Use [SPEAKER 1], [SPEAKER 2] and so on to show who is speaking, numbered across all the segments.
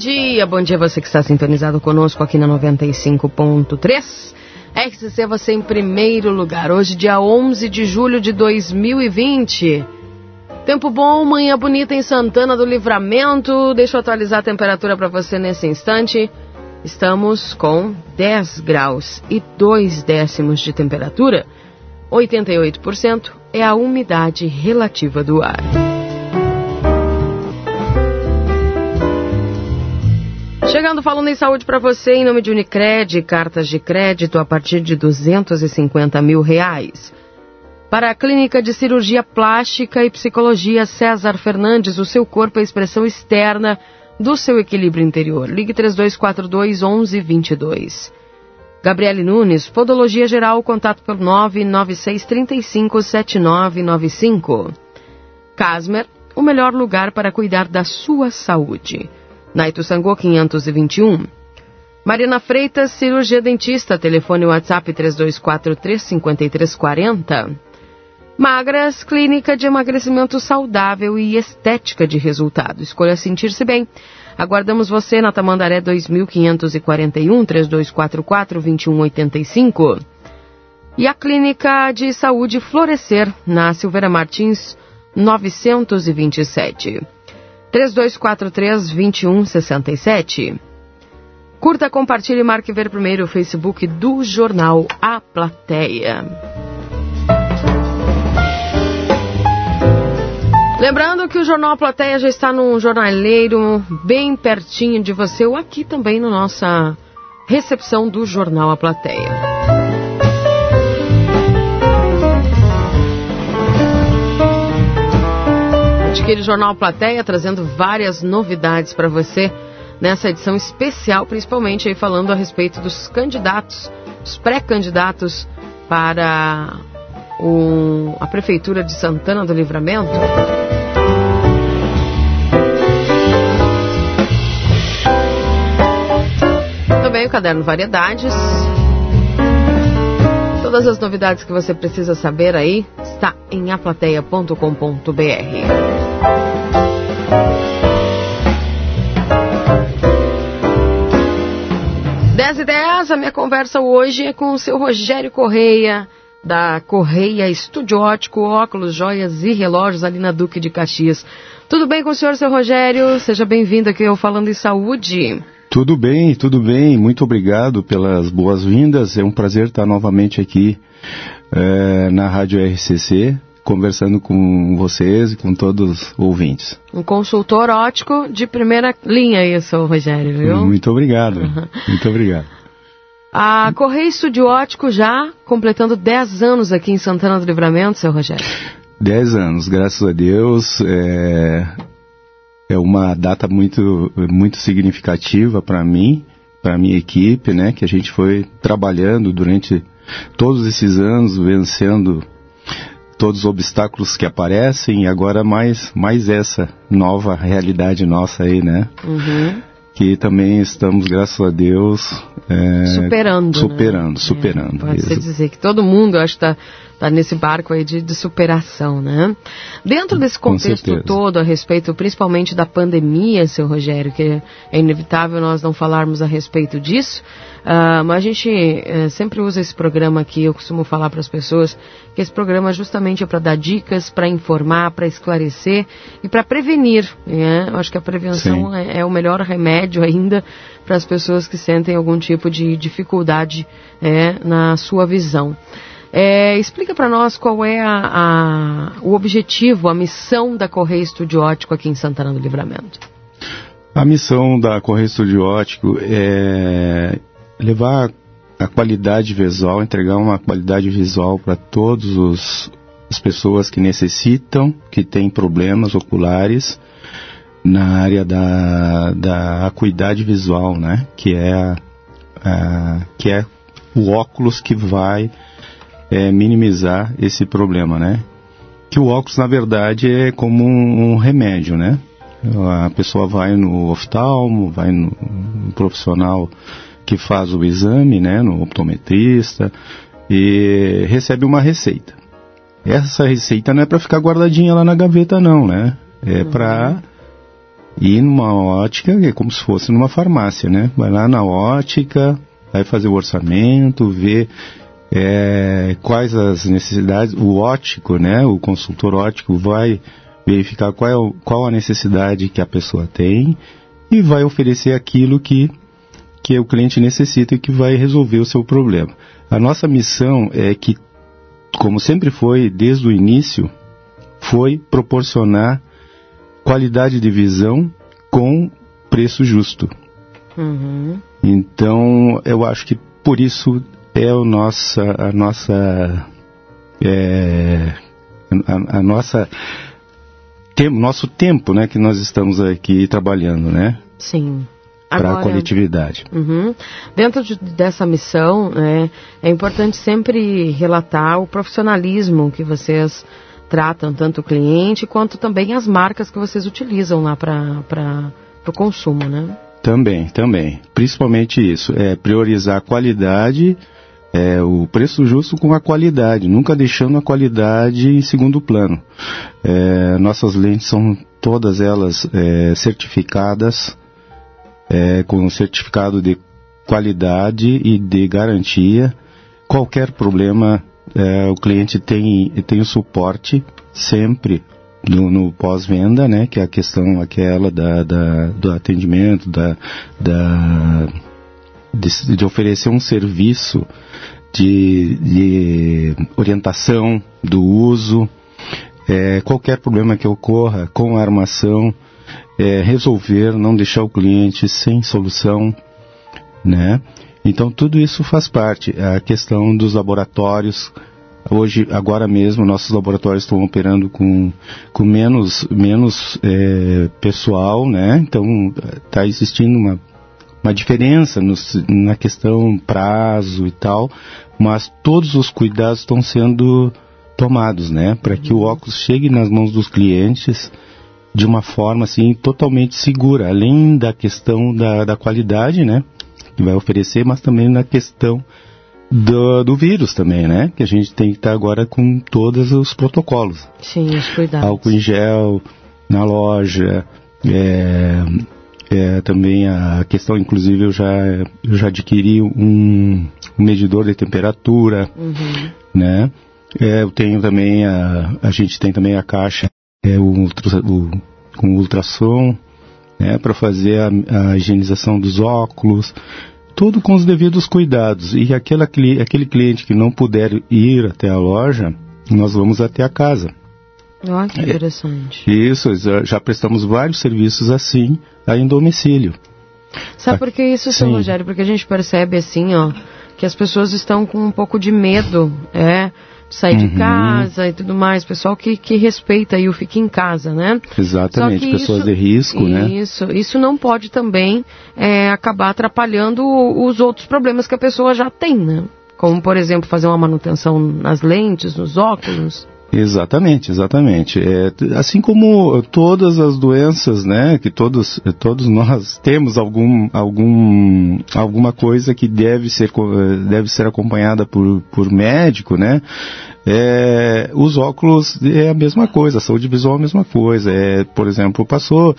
[SPEAKER 1] Dia. Bom dia você que está sintonizado conosco aqui na 95.3. RCC você em primeiro lugar. Hoje, dia 11 de julho de 2020. Tempo bom, manhã bonita em Santana do Livramento. Deixa eu atualizar a temperatura para você nesse instante. Estamos com 10 graus e 2 décimos de temperatura. 88% é a umidade relativa do ar. Chegando falando em saúde para você, em nome de Unicred, cartas de crédito a partir de 250 mil reais. Para a Clínica de Cirurgia Plástica e Psicologia César Fernandes, o seu corpo é a expressão externa do seu equilíbrio interior. Ligue 3242 1122. Gabriele Nunes, Podologia Geral, contato pelo 996 35 7995. Casmer, o melhor lugar para cuidar da sua saúde. Na Ituçangô 521. Marina Freitas, cirurgia dentista, telefone WhatsApp 3243-5340. Magras, clínica de emagrecimento saudável e estética de resultado. Escolha sentir-se bem. Aguardamos você na Tamandaré 2541 3244 2185. E a Clínica de Saúde Florescer, na Silveira Martins 927. 3243-2167. Curta, compartilhe e marque ver primeiro o Facebook do jornal A Plateia. Lembrando que o Jornal A Plateia já está num jornaleiro bem pertinho de você, ou aqui também na nossa recepção do Jornal A Plateia. Adquire o Jornal Plateia, trazendo várias novidades para você nessa edição especial, principalmente aí falando a respeito dos candidatos, os pré-candidatos para o, a Prefeitura de Santana do Livramento. Também o caderno Variedades. Todas as novidades que você precisa saber aí está em aplateia.com.br. 10 e 10, a minha conversa hoje é com o seu Rogério Correia, da Correia Estudiótico, óculos, joias e relógios ali na Duque de Caxias. Tudo bem com o senhor, seu Rogério? Seja bem-vindo aqui ao Falando em Saúde.
[SPEAKER 2] Tudo bem, tudo bem. Muito obrigado pelas boas-vindas. É um prazer estar novamente aqui é, na Rádio RCC conversando com vocês e com todos os ouvintes.
[SPEAKER 1] Um consultor ótico de primeira linha isso, Rogério, viu?
[SPEAKER 2] Muito obrigado, uhum. muito obrigado.
[SPEAKER 1] A Correia Estúdio Ótico já completando 10 anos aqui em Santana do Livramento, seu Rogério.
[SPEAKER 2] 10 anos, graças a Deus. É, é uma data muito, muito significativa para mim, para a minha equipe, né? Que a gente foi trabalhando durante todos esses anos, vencendo todos os obstáculos que aparecem e agora mais, mais essa nova realidade nossa aí, né? Uhum. Que também estamos, graças a Deus,
[SPEAKER 1] é, superando.
[SPEAKER 2] Superando, né? superando.
[SPEAKER 1] É, pode-se dizer que todo mundo, acho que está tá nesse barco aí de, de, superação, né? Dentro desse contexto todo, a respeito principalmente da pandemia, seu Rogério, que é inevitável nós não falarmos a respeito disso, uh, mas a gente uh, sempre usa esse programa aqui, eu costumo falar para as pessoas que esse programa justamente é para dar dicas, para informar, para esclarecer e para prevenir. Né? Eu acho que a prevenção é, é, o melhor remédio ainda para as pessoas que sentem algum tipo de dificuldade é, na sua visão. É, explica para nós qual é a, a, o objetivo, a missão da Correia Estudiótico aqui em Santana do Livramento.
[SPEAKER 2] A missão da Correia Estudiótico é levar a qualidade visual, entregar uma qualidade visual para todas as pessoas que necessitam, que têm problemas oculares na área da, da acuidade visual, né? Que é, a, que é o óculos que vai é, minimizar esse problema, né? Que o óculos, na verdade, é como um, um remédio, né? A pessoa vai no oftalmo, vai no, no profissional que faz o exame, né, no optometrista, e recebe uma receita. Essa receita não é para ficar guardadinha lá na gaveta, não, né? É uhum. para ir numa ótica, é como se fosse numa farmácia, né? Vai lá na ótica, vai fazer o orçamento, ver é, quais as necessidades, o ótico, né? O consultor ótico vai verificar qual, é o, qual a necessidade que a pessoa tem e vai oferecer aquilo que, que o cliente necessita e que vai resolver o seu problema. A nossa missão é que, como sempre foi desde o início, foi proporcionar qualidade de visão com preço justo. Uhum. Então, eu acho que por isso é o nossa, a nossa, é, a, a, nossa, tem, nosso tempo, né, que nós estamos aqui trabalhando, né?
[SPEAKER 1] Sim.
[SPEAKER 2] Para a coletividade.
[SPEAKER 1] Uhum. Dentro de, dessa missão, é, é importante sempre relatar o profissionalismo que vocês tratam tanto o cliente quanto também as marcas que vocês utilizam lá para o consumo, né?
[SPEAKER 2] Também, também. Principalmente isso, é priorizar a qualidade, é, o preço justo com a qualidade, nunca deixando a qualidade em segundo plano. É, nossas lentes são todas elas é, certificadas é, com certificado de qualidade e de garantia. Qualquer problema é, o cliente tem, tem o suporte sempre no, no pós-venda, né, que é a questão aquela da, da do atendimento, da, da de, de, oferecer um serviço de, de orientação do uso, é, qualquer problema que ocorra com a armação, é, resolver, não deixar o cliente sem solução, né? Então tudo isso faz parte. A questão dos laboratórios, hoje, agora mesmo, nossos laboratórios estão operando com, com menos, menos é, pessoal, né? Então está existindo uma, uma diferença no, na questão prazo e tal, mas todos os cuidados estão sendo tomados, né? Para que o óculos chegue nas mãos dos clientes de uma forma assim totalmente segura, além da questão da, da qualidade, né? que vai oferecer, mas também na questão do, do vírus também, né? Que a gente tem que estar agora com todos os protocolos.
[SPEAKER 1] Sim, os cuidados.
[SPEAKER 2] Álcool em gel na loja, é, é, também a questão, inclusive eu já, eu já adquiri um, um medidor de temperatura, uhum. né? É, eu tenho também, a, a gente tem também a caixa é, o, o, com ultrassom, né, para fazer a, a, higienização dos óculos, tudo com os devidos cuidados. E aquela, aquele cliente que não puder ir até a loja, nós vamos até a casa.
[SPEAKER 1] Olha que interessante.
[SPEAKER 2] É, isso, já prestamos vários serviços assim aí em domicílio.
[SPEAKER 1] Sabe por que isso, seu Rogério? Porque a gente percebe assim, ó, que as pessoas estão com um pouco de medo, é, sair uhum. de casa e tudo mais, pessoal que, que respeita e o fica em casa, né?
[SPEAKER 2] Exatamente, pessoas isso, de risco, né?
[SPEAKER 1] Isso, isso não pode também é, acabar atrapalhando os outros problemas que a pessoa já tem, né? Como, por exemplo, fazer uma manutenção nas lentes, nos óculos.
[SPEAKER 2] Exatamente, exatamente. É, assim como todas as doenças, né, que todos, todos nós temos algum, algum, alguma coisa que deve ser, deve ser acompanhada por, por médico, né, é, os óculos é a mesma coisa, a saúde visual é a mesma coisa. É, por exemplo, passou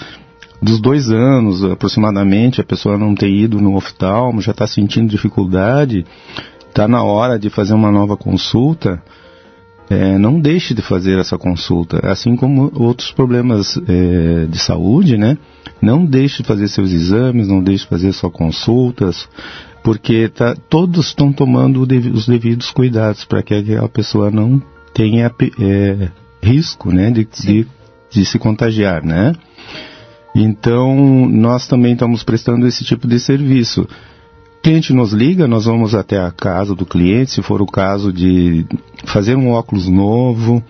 [SPEAKER 2] dos dois anos aproximadamente, a pessoa não tem ido no oftalmo, já está sentindo dificuldade, está na hora de fazer uma nova consulta, é, não deixe de fazer essa consulta, assim como outros problemas é, de saúde, né? Não deixe de fazer seus exames, não deixe de fazer suas consultas, porque tá, todos estão tomando os devidos cuidados para que a pessoa não tenha é, risco, né, de, de, de se contagiar, né? Então, nós também estamos prestando esse tipo de serviço cliente nos liga, nós vamos até a casa do cliente, se for o caso de fazer um óculos novo,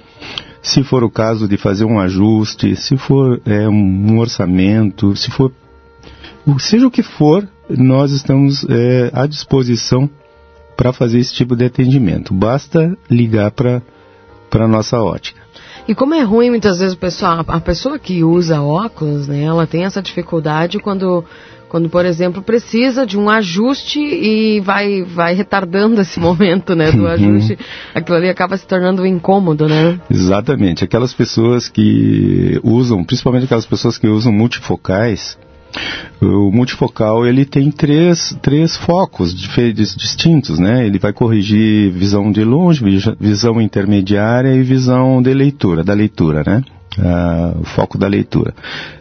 [SPEAKER 2] se for o caso de fazer um ajuste, se for é, um, orçamento, se for seja o que for, nós estamos é, à disposição para fazer esse tipo de atendimento. Basta ligar para a nossa ótica.
[SPEAKER 1] E como é ruim muitas vezes pessoal, a pessoa que usa óculos, né, ela tem essa dificuldade quando quando, por exemplo, precisa de um ajuste e vai, vai retardando esse momento, né, do uhum. ajuste, aquilo ali acaba se tornando um incômodo, né?
[SPEAKER 2] Exatamente. Aquelas pessoas que usam, principalmente aquelas pessoas que usam multifocais, o multifocal ele tem três, três focos distintos, né? Ele vai corrigir visão de longe, visão intermediária e visão de leitura, da leitura, né? Ah, o foco da leitura.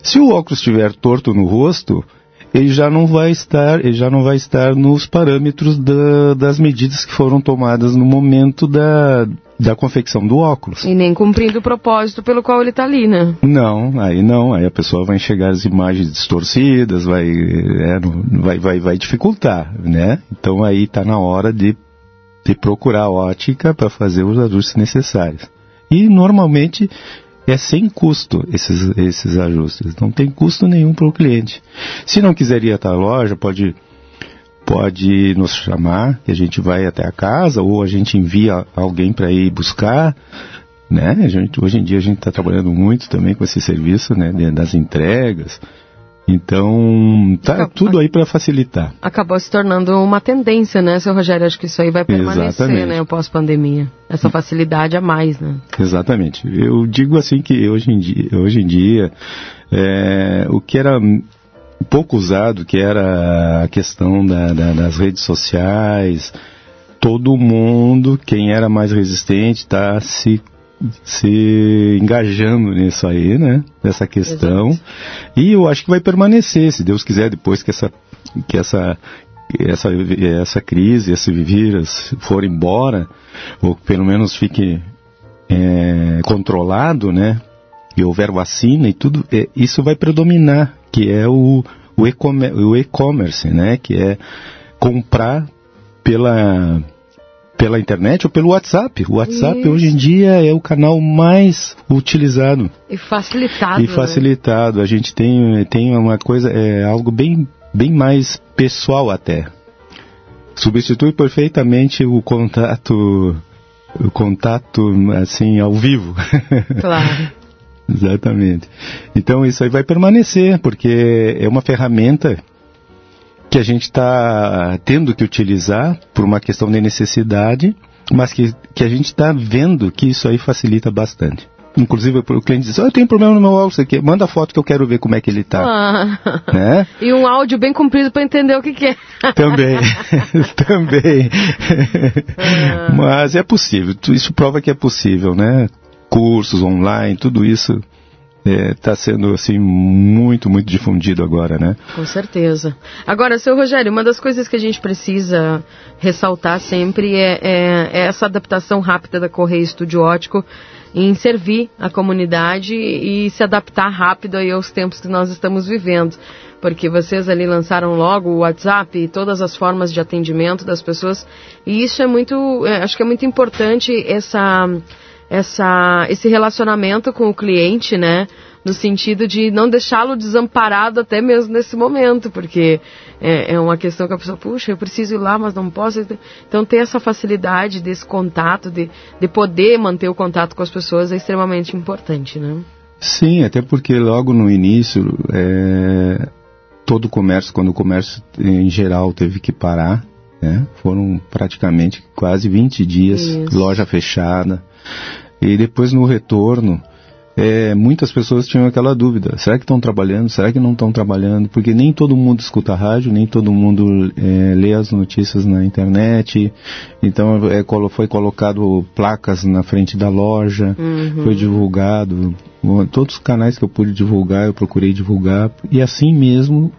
[SPEAKER 2] Se o óculos estiver torto no rosto, ele já não vai estar, ele já não vai estar nos parâmetros da, das medidas que foram tomadas no momento da, da confecção do óculos.
[SPEAKER 1] E nem cumprindo o propósito pelo qual ele está ali, né?
[SPEAKER 2] Não, aí não, aí a pessoa vai enxergar as imagens distorcidas, vai, é, vai, vai, vai dificultar, né? Então aí está na hora de, de procurar a ótica para fazer os ajustes necessários. E normalmente é sem custo esses, esses ajustes, não tem custo nenhum para o cliente. Se não quiser ir até a loja, pode, pode nos chamar, que a gente vai até a casa, ou a gente envia alguém para ir buscar. Né? A gente, hoje em dia a gente está trabalhando muito também com esse serviço né, das entregas. Então, tá tudo aí para facilitar.
[SPEAKER 1] Acabou se tornando uma tendência, né, seu Rogério? Acho que isso aí vai permanecer, Exatamente. né, pós-pandemia. Essa facilidade a mais, né?
[SPEAKER 2] Exatamente. Eu digo assim que hoje em dia, hoje em dia é, o que era pouco usado, que era a questão da, da, das redes sociais, todo mundo, quem era mais resistente, está se se engajando nisso aí, né? Nessa questão. Exato. E eu acho que vai permanecer, se Deus quiser, depois que essa, que essa, essa, essa crise, esse vírus for embora, ou pelo menos fique é, controlado, né? E houver vacina e tudo, é, isso vai predominar, que é o, o e-commerce, né? Que é comprar pela pela internet ou pelo WhatsApp. O WhatsApp Isso. hoje em dia é o canal mais utilizado.
[SPEAKER 1] E facilitado.
[SPEAKER 2] E né? facilitado. Né? A gente tem, tem uma coisa, é algo bem, bem mais pessoal até. Substitui perfeitamente o contato, o contato assim ao vivo.
[SPEAKER 1] Claro.
[SPEAKER 2] Exatamente. Então isso aí vai permanecer, porque é uma ferramenta que a gente está tendo que utilizar por uma questão de necessidade, mas que, que a gente está vendo que isso aí facilita bastante. Inclusive o cliente diz, oh, eu tenho problema no meu óculos aqui, manda foto que eu quero ver como é que ele está. Ah.
[SPEAKER 1] Né? E um áudio bem comprido para entender o que, que é.
[SPEAKER 2] Também, também. Ah. Mas é possível, isso prova que é possível, né? Cursos online, tudo isso está é, tá sendo assim muito, muito difundido agora, né?
[SPEAKER 1] Com certeza. Agora, seu Rogério, uma das coisas que a gente precisa ressaltar sempre é, é, é essa adaptação rápida da Correia Estúdio Ótico em servir a comunidade e se adaptar rápido aos tempos que nós estamos vivendo. Porque vocês ali lançaram logo o WhatsApp e todas as formas de atendimento das pessoas. E isso é muito, é, acho que é muito importante essa essa, esse relacionamento com o cliente, né? No sentido de não deixá-lo desamparado até mesmo nesse momento, porque é, é, uma questão que a pessoa, puxa, eu preciso ir lá, mas não posso. Então, ter essa facilidade desse contato, de, de poder manter o contato com as pessoas é extremamente importante, né?
[SPEAKER 2] Sim, até porque logo no início, é, todo o comércio, quando o comércio em geral teve que parar, né? Foram praticamente quase 20 dias, Isso. loja fechada. E depois no retorno, é, muitas pessoas tinham aquela dúvida: será que estão trabalhando? Será que não estão trabalhando? Porque nem todo mundo escuta rádio, nem todo mundo é, lê as notícias na internet. Então é, foi colocado placas na frente da loja, uhum. foi divulgado. Todos os canais que eu pude divulgar, eu procurei divulgar. E assim mesmo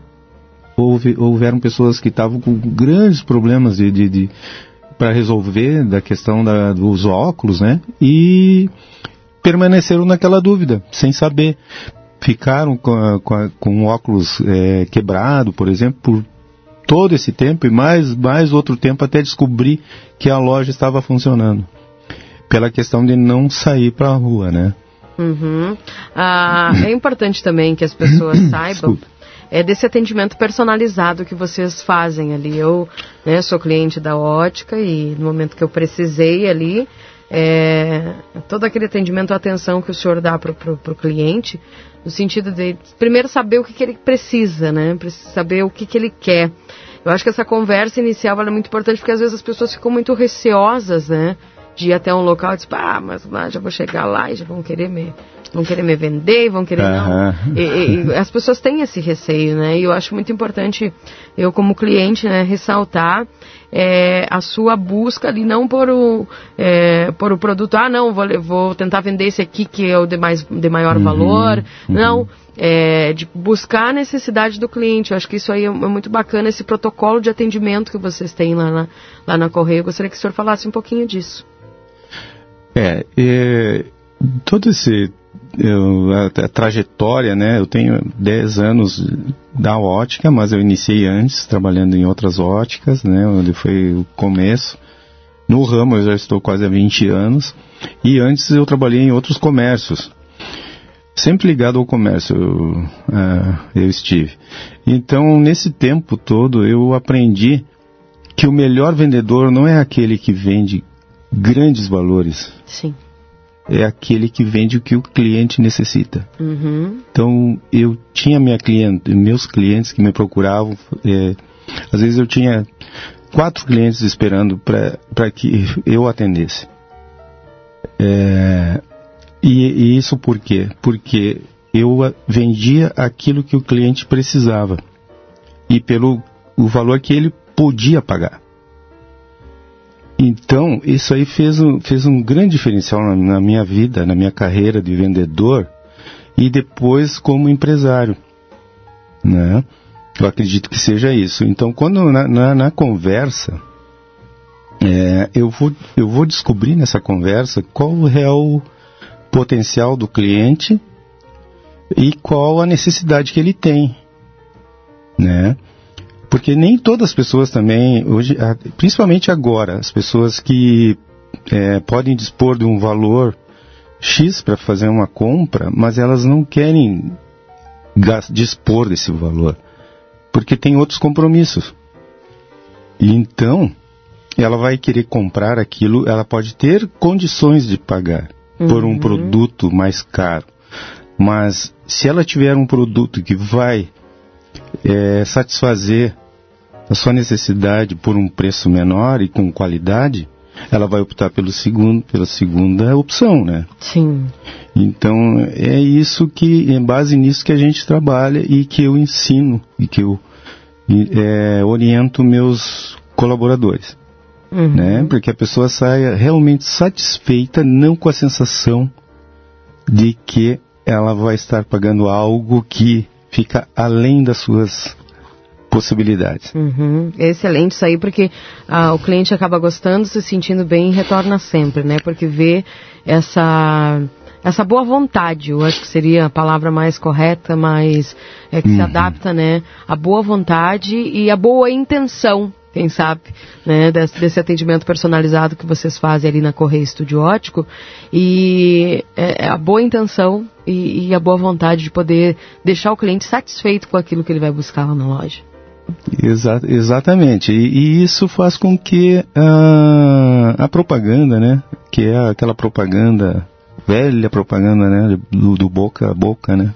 [SPEAKER 2] houve, houveram pessoas que estavam com grandes problemas de, de, de para resolver da questão da, dos óculos, né? E permaneceram naquela dúvida, sem saber. Ficaram com, a, com, a, com óculos é, quebrado, por exemplo, por todo esse tempo e mais, mais outro tempo até descobrir que a loja estava funcionando. Pela questão de não sair para a rua, né?
[SPEAKER 1] Uhum. Ah, é importante também que as pessoas saibam. Desculpa é desse atendimento personalizado que vocês fazem ali. Eu né, sou cliente da ótica e no momento que eu precisei ali, é, todo aquele atendimento, a atenção que o senhor dá para o cliente, no sentido de primeiro saber o que, que ele precisa, né? Saber o que, que ele quer. Eu acho que essa conversa inicial é muito importante porque às vezes as pessoas ficam muito receosas, né? De ir até um local e dizer, ah, mas lá já vou chegar lá e já vão querer me, vão querer me vender, vão querer não. E, e, as pessoas têm esse receio, né? E eu acho muito importante eu como cliente, né, ressaltar é, a sua busca ali, não por o, é, por o produto, ah, não, vou, vou tentar vender esse aqui que é o de, mais, de maior uhum, valor. Uhum. Não, é, de buscar a necessidade do cliente. Eu acho que isso aí é, é muito bacana, esse protocolo de atendimento que vocês têm lá na, lá na Correia. Eu gostaria que o senhor falasse um pouquinho disso.
[SPEAKER 2] É, é todo esse a, a, trajetória, né? Eu tenho 10 anos da ótica, mas eu iniciei antes, trabalhando em outras óticas, né? Onde foi o começo. No ramo eu já estou quase há 20 anos. E antes eu trabalhei em outros comércios. Sempre ligado ao comércio eu, uh, eu estive. Então, nesse tempo todo, eu aprendi que o melhor vendedor não é aquele que vende grandes valores.
[SPEAKER 1] Sim
[SPEAKER 2] é aquele que vende o que o cliente necessita.
[SPEAKER 1] Uhum.
[SPEAKER 2] Então eu tinha minha cliente, meus clientes que me procuravam, é, às vezes eu tinha quatro clientes esperando para que eu atendesse. É, e, e isso por quê? Porque eu vendia aquilo que o cliente precisava e pelo o valor que ele podia pagar. Então, isso aí fez um, fez um grande diferencial na, na minha vida, na minha carreira de vendedor e depois como empresário. Né? Eu acredito que seja isso. Então, quando na, na, na conversa, é, eu, vou, eu vou descobrir nessa conversa qual o real potencial do cliente e qual a necessidade que ele tem. Né? Porque nem todas as pessoas também, hoje, principalmente agora, as pessoas que é, podem dispor de um valor X para fazer uma compra, mas elas não querem dispor desse valor, porque tem outros compromissos. E então, ela vai querer comprar aquilo, ela pode ter condições de pagar uhum. por um uhum. produto mais caro, mas se ela tiver um produto que vai é, satisfazer a sua necessidade por um preço menor e com qualidade, ela vai optar pelo segundo, pela segunda opção, né?
[SPEAKER 1] Sim.
[SPEAKER 2] Então é isso que, é base nisso que a gente trabalha e que eu ensino e que eu é, oriento meus colaboradores, uhum. né? Porque a pessoa saia realmente satisfeita, não com a sensação de que ela vai estar pagando algo que fica além das suas possibilidades.
[SPEAKER 1] Uhum. É excelente isso aí, porque ah, o cliente acaba gostando, se sentindo bem e retorna sempre, né? Porque vê essa essa boa vontade, eu acho que seria a palavra mais correta, mas é que uhum. se adapta, né? A boa vontade e a boa intenção, quem sabe, né? Desse, desse atendimento personalizado que vocês fazem ali na Correia Estúdio Ótico e é, é a boa intenção e, e a boa vontade de poder deixar o cliente satisfeito com aquilo que ele vai buscar lá na loja.
[SPEAKER 2] Exa exatamente. E, e, isso faz com que a, a, propaganda, né, que é aquela propaganda, velha propaganda, né, do, do, boca a boca, né,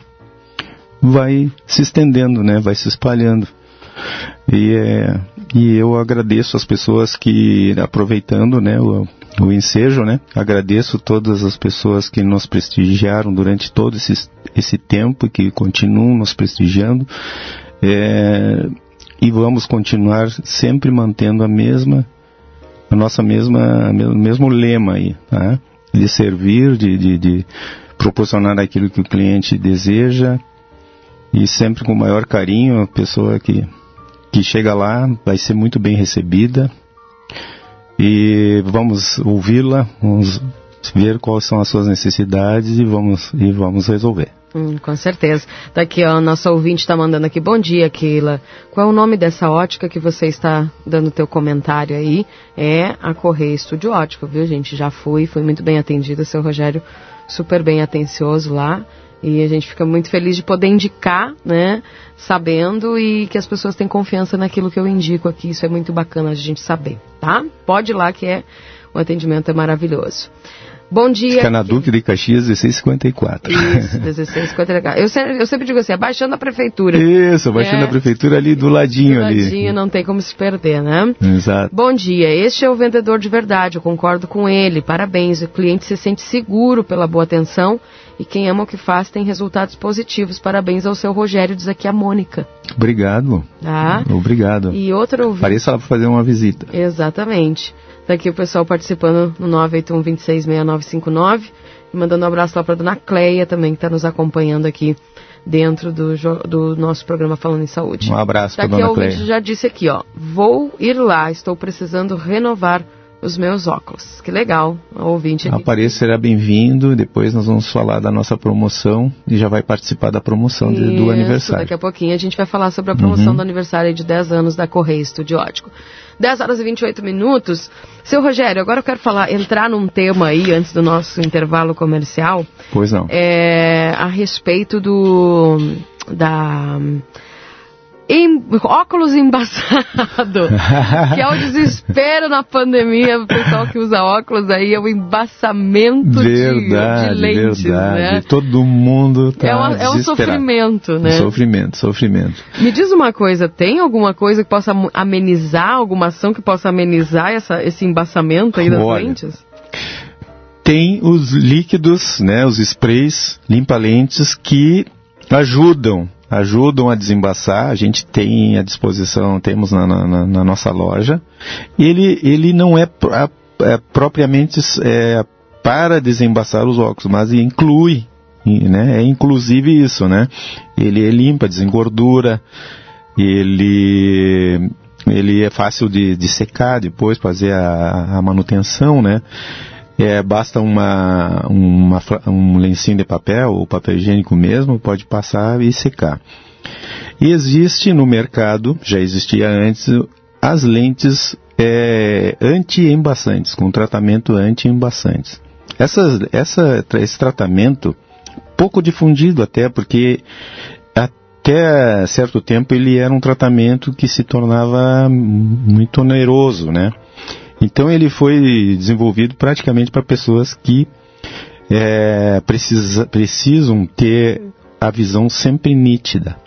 [SPEAKER 2] vai se estendendo, né, vai se espalhando. E, é, e eu agradeço as pessoas que, aproveitando, né, o, o ensejo, né, agradeço todas as pessoas que nos prestigiaram durante todo esse, esse tempo, que continuam nos prestigiando. É, e vamos continuar sempre mantendo a mesma, a nossa mesma, mesmo lema aí, tá? De servir, de, de, de proporcionar aquilo que o cliente deseja e sempre com o maior carinho, a pessoa que, que chega lá vai ser muito bem recebida e vamos ouvi-la, vamos ver quais são as suas necessidades e vamos, e vamos resolver.
[SPEAKER 1] Hum, com certeza. Daqui, ó, nosso ouvinte está mandando aqui. Bom dia, Keila. Qual é o nome dessa ótica que você está dando teu comentário aí? É a Correia Estúdio Ótico, viu, gente? Já fui, fui muito bem atendida, seu Rogério, super bem atencioso lá. E a gente fica muito feliz de poder indicar, né? Sabendo e que as pessoas têm confiança naquilo que eu indico aqui. Isso é muito bacana a gente saber, tá? Pode ir lá que é o atendimento é maravilhoso. Bom dia.
[SPEAKER 2] Fica na Duque de Caxias 1654.
[SPEAKER 1] Isso, 1654. Eu sempre, eu sempre digo assim, abaixando a prefeitura.
[SPEAKER 2] Isso, abaixando é, a prefeitura ali do ladinho
[SPEAKER 1] do
[SPEAKER 2] ali.
[SPEAKER 1] ladinho, não tem como se perder, né?
[SPEAKER 2] Exato.
[SPEAKER 1] Bom dia, este é o vendedor de verdade, eu concordo com ele. Parabéns, o cliente se sente seguro pela boa atenção e quem ama o que faz tem resultados positivos. Parabéns ao seu Rogério, diz aqui a Mônica.
[SPEAKER 2] Obrigado.
[SPEAKER 1] Tá?
[SPEAKER 2] Obrigado.
[SPEAKER 1] E outro ouvinte.
[SPEAKER 2] Pareça lá para fazer uma visita.
[SPEAKER 1] Exatamente. Tá aqui o pessoal participando no 981-266959 e mandando um abraço lá para dona Cleia também, que está nos acompanhando aqui dentro do, do, nosso programa Falando em Saúde.
[SPEAKER 2] Um abraço
[SPEAKER 1] tá
[SPEAKER 2] para dona Cleia.
[SPEAKER 1] já disse aqui, ó, vou ir lá, estou precisando renovar os meus óculos. Que legal, ouvinte.
[SPEAKER 2] Aqui. Apareça, será bem-vindo. Depois nós vamos falar da nossa promoção e já vai participar da promoção de, do aniversário.
[SPEAKER 1] Daqui a pouquinho a gente vai falar sobre a promoção uhum. do aniversário de 10 anos da Correia Estúdio Ótico. 10 horas e 28 minutos. Seu Rogério, agora eu quero falar, entrar num tema aí, antes do nosso intervalo comercial.
[SPEAKER 2] Pois não.
[SPEAKER 1] É, a respeito do. da em, óculos embaçado, que é o desespero na pandemia, o pessoal que usa óculos aí é o embaçamento
[SPEAKER 2] verdade,
[SPEAKER 1] de, de lentes,
[SPEAKER 2] verdade.
[SPEAKER 1] né?
[SPEAKER 2] Todo mundo tá
[SPEAKER 1] é, uma, é um sofrimento, né?
[SPEAKER 2] Sofrimento, sofrimento.
[SPEAKER 1] Me diz uma coisa, tem alguma coisa que possa amenizar, alguma ação que possa amenizar essa, esse embaçamento aí das
[SPEAKER 2] Olha,
[SPEAKER 1] lentes?
[SPEAKER 2] Tem os líquidos, né, os sprays limpa-lentes que ajudam ajudam a desembaçar, a gente tem à disposição, temos na, na, na nossa loja. Ele, ele não é, é propriamente é, para desembaçar os óculos, mas inclui, né? É inclusive isso, né? Ele limpa, desengordura, ele ele é fácil de, de secar depois, fazer a, a manutenção, né? É, basta uma, uma, um lencinho de papel ou papel higiênico mesmo, pode passar e secar. E existe no mercado, já existia antes, as lentes é, anti-embaçantes, com tratamento anti-embaçantes. Essa, esse tratamento, pouco difundido até, porque até certo tempo ele era um tratamento que se tornava muito oneroso, né? Então ele foi desenvolvido praticamente para pessoas que é, precisa, precisam ter a visão sempre nítida,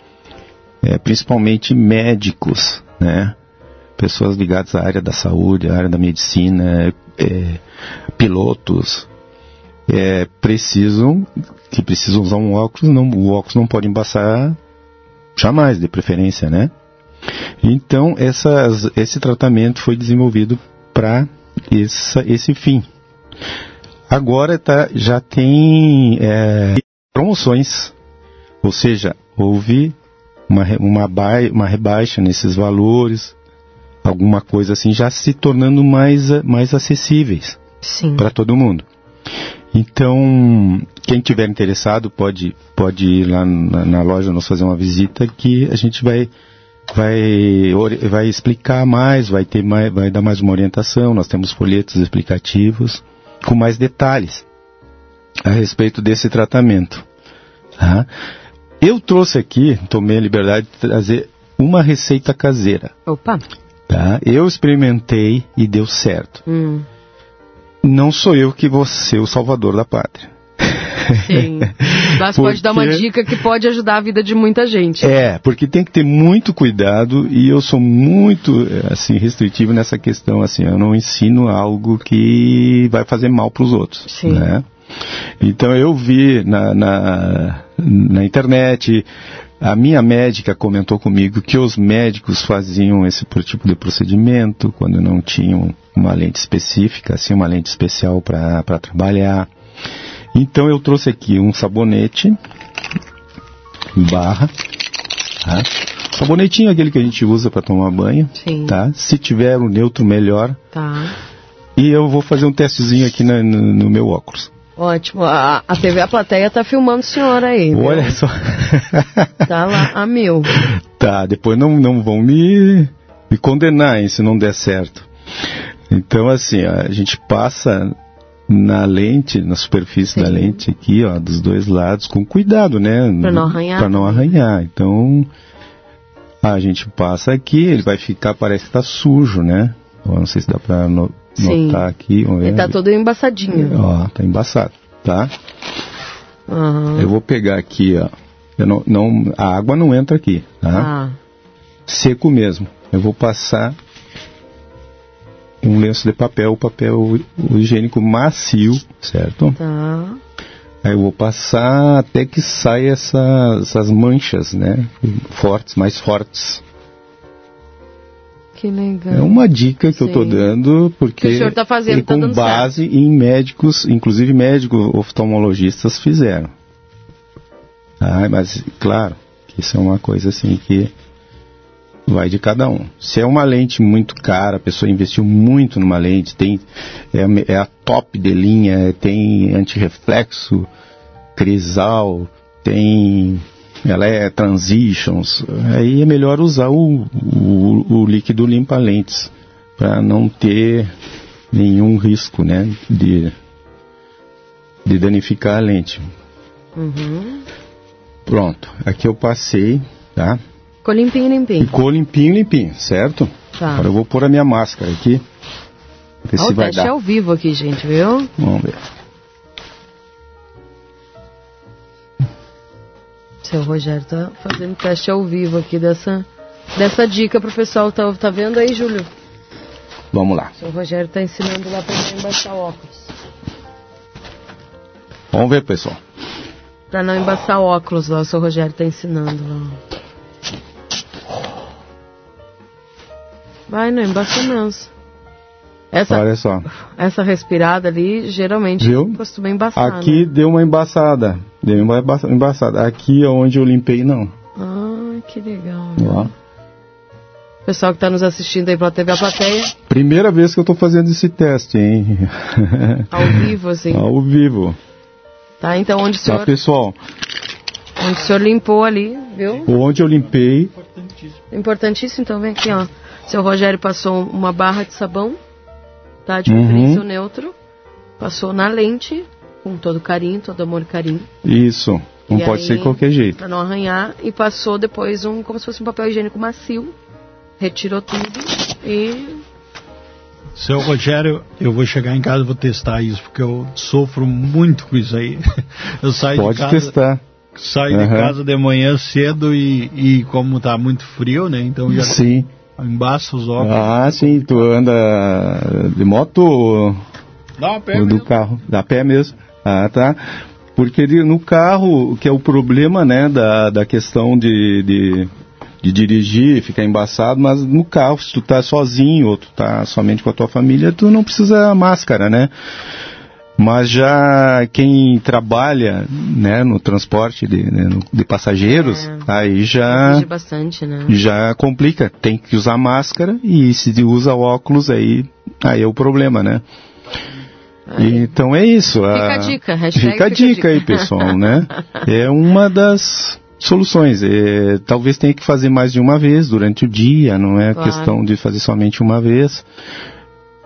[SPEAKER 2] é, principalmente médicos, né? pessoas ligadas à área da saúde, à área da medicina, é, pilotos, é, precisam, que precisam usar um óculos, não, o óculos não pode embaçar jamais, de preferência, né? Então, essas, esse tratamento foi desenvolvido para esse fim. Agora tá, já tem é, promoções, ou seja, houve uma, uma, uma rebaixa nesses valores, alguma coisa assim, já se tornando mais, mais acessíveis para todo mundo. Então, quem tiver interessado pode, pode ir lá na, na loja nos fazer uma visita que a gente vai vai, vai explicar mais, vai, ter mais, vai dar mais uma orientação. Nós temos folhetos explicativos com mais detalhes a respeito desse tratamento. Tá? Eu trouxe aqui, tomei a liberdade de trazer uma receita caseira.
[SPEAKER 1] Opa!
[SPEAKER 2] Tá? Eu experimentei e deu certo.
[SPEAKER 1] Hum.
[SPEAKER 2] Não sou eu que vou ser o salvador da pátria.
[SPEAKER 1] Sim. Mas porque... pode dar uma dica que pode ajudar a vida de muita gente.
[SPEAKER 2] É, porque tem que ter muito cuidado e eu sou muito assim restritivo nessa questão assim, eu não ensino algo que vai fazer mal para os outros,
[SPEAKER 1] Sim.
[SPEAKER 2] né? Então eu vi na, na, na internet, a minha médica comentou comigo que os médicos faziam esse tipo de procedimento quando não tinham uma lente específica, assim, uma lente especial para trabalhar. Então eu trouxe aqui um sabonete barra, tá? Sabonetinho aquele que a gente usa para tomar banho,
[SPEAKER 1] Sim.
[SPEAKER 2] tá? Se tiver o um neutro melhor.
[SPEAKER 1] Tá.
[SPEAKER 2] E eu vou fazer um testezinho aqui na, no, no, meu óculos.
[SPEAKER 1] Ótimo. A, a TV A Plateia tá filmando o senhor aí.
[SPEAKER 2] Olha viu? só.
[SPEAKER 1] tá lá a mil.
[SPEAKER 2] Tá, depois não, não vão me, me condenar hein, se não der certo. Então, assim, a gente passa na lente, na superfície Sim. da lente aqui, ó, dos dois lados, com cuidado, né?
[SPEAKER 1] Para não arranhar.
[SPEAKER 2] Para não arranhar. Então, a gente passa aqui, ele vai ficar, parece que tá sujo, né? não sei se dá para no, notar aqui.
[SPEAKER 1] Ele tá todo embaçadinho.
[SPEAKER 2] Ó, tá embaçado, tá? Uhum. Eu vou pegar aqui, ó. Eu não, não, a água não entra aqui, tá? Ah. Seco mesmo. Eu vou passar um lenço de papel, papel higiênico macio, certo?
[SPEAKER 1] Tá.
[SPEAKER 2] Aí eu vou passar até que saia essa, essas manchas, né? Fortes, mais fortes.
[SPEAKER 1] Que legal.
[SPEAKER 2] É uma dica que Sim. eu estou dando, porque que
[SPEAKER 1] o senhor tá fazendo,
[SPEAKER 2] é com
[SPEAKER 1] tá
[SPEAKER 2] base
[SPEAKER 1] certo.
[SPEAKER 2] em médicos, inclusive médicos oftalmologistas fizeram. Ah, mas, claro, que isso é uma coisa assim que vai de cada um. Se é uma lente muito cara, a pessoa investiu muito numa lente, tem é, é a top de linha, tem antirreflexo, crisal, tem ela é transitions, aí é melhor usar o, o, o líquido limpa lentes para não ter nenhum risco, né, de de danificar a lente.
[SPEAKER 1] Uhum.
[SPEAKER 2] Pronto, aqui eu passei, tá?
[SPEAKER 1] Ficou limpinho, limpinho.
[SPEAKER 2] Ficou limpinho, limpinho, certo?
[SPEAKER 1] Tá.
[SPEAKER 2] Agora eu vou pôr a minha máscara aqui.
[SPEAKER 1] Ver Olha se o vai teste dar. ao vivo aqui, gente, viu?
[SPEAKER 2] Vamos ver.
[SPEAKER 1] Seu Rogério tá fazendo teste ao vivo aqui dessa, dessa dica pro pessoal. Tá, tá vendo aí, Júlio?
[SPEAKER 2] Vamos lá.
[SPEAKER 1] Seu Rogério tá ensinando lá pra não o óculos.
[SPEAKER 2] Vamos ver, pessoal.
[SPEAKER 1] Pra não embaçar óculos lá, o seu Rogério tá ensinando lá. Vai, não embaça mesmo. Essa,
[SPEAKER 2] Olha só.
[SPEAKER 1] Essa respirada ali, geralmente,
[SPEAKER 2] Viu?
[SPEAKER 1] costuma embaçar.
[SPEAKER 2] Aqui
[SPEAKER 1] né?
[SPEAKER 2] deu uma embaçada. Deu uma embaçada. Aqui onde eu limpei, não.
[SPEAKER 1] Ah, que legal.
[SPEAKER 2] Ó.
[SPEAKER 1] Pessoal que está nos assistindo aí pela TV A Plateia.
[SPEAKER 2] Primeira vez que eu estou fazendo esse teste, hein?
[SPEAKER 1] Ao vivo, assim.
[SPEAKER 2] Ao vivo.
[SPEAKER 1] Tá, então onde o
[SPEAKER 2] tá,
[SPEAKER 1] senhor...
[SPEAKER 2] Tá, pessoal.
[SPEAKER 1] Onde o senhor limpou ali, viu?
[SPEAKER 2] Onde eu limpei.
[SPEAKER 1] Importantíssimo. Importantíssimo, então vem aqui, ó. Seu Rogério passou uma barra de sabão, tá? De preferência uhum. neutro. Passou na lente, com todo carinho, todo amor e carinho.
[SPEAKER 2] Isso. Não e pode aí, ser de qualquer jeito.
[SPEAKER 1] Pra não arranhar. E passou depois um, como se fosse um papel higiênico macio. Retirou tudo e.
[SPEAKER 3] Seu Rogério, eu vou chegar em casa e vou testar isso, porque eu sofro muito com isso aí. Eu saio
[SPEAKER 2] pode
[SPEAKER 3] de casa.
[SPEAKER 2] Pode testar.
[SPEAKER 3] Saio uhum. de casa de manhã cedo e, e como tá muito frio, né? Então já.
[SPEAKER 2] Sim
[SPEAKER 3] Embaça os óculos.
[SPEAKER 2] Ah, sim, tu anda de moto
[SPEAKER 3] a pé
[SPEAKER 2] do
[SPEAKER 3] mesmo.
[SPEAKER 2] carro? Da pé mesmo. Ah, tá. Porque no carro, que é o problema, né, da, da questão de, de, de dirigir, ficar embaçado, mas no carro, se tu tá sozinho ou tu tá somente com a tua família, tu não precisa máscara, né? Mas já quem trabalha né, no transporte de, né, de passageiros, é, aí já,
[SPEAKER 1] bastante, né?
[SPEAKER 2] já complica. Tem que usar máscara e se usa óculos, aí, aí é o problema, né? Então é isso.
[SPEAKER 1] Fica a, a dica, hashtag
[SPEAKER 2] fica a dica, dica aí, pessoal, né? É uma das soluções. É, talvez tenha que fazer mais de uma vez durante o dia, não é claro. questão de fazer somente uma vez.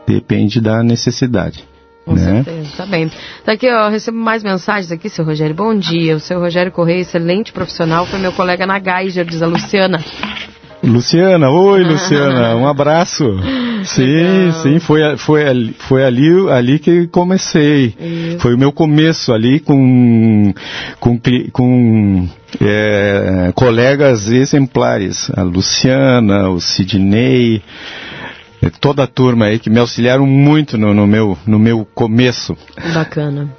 [SPEAKER 2] Depende da necessidade.
[SPEAKER 1] Com né? certeza, tá bem. Daqui, ó, recebo mais mensagens aqui, seu Rogério. Bom dia, o seu Rogério Correia, excelente profissional, foi meu colega na Geiger, diz a Luciana.
[SPEAKER 2] Luciana, oi Luciana, um abraço. Sim, Legal. sim, foi, foi, ali, foi ali, ali que comecei. Isso. Foi o meu começo ali com, com, com é, colegas exemplares. A Luciana, o Sidney, toda a turma aí que me auxiliaram muito no, no, meu, no meu começo.
[SPEAKER 1] Bacana.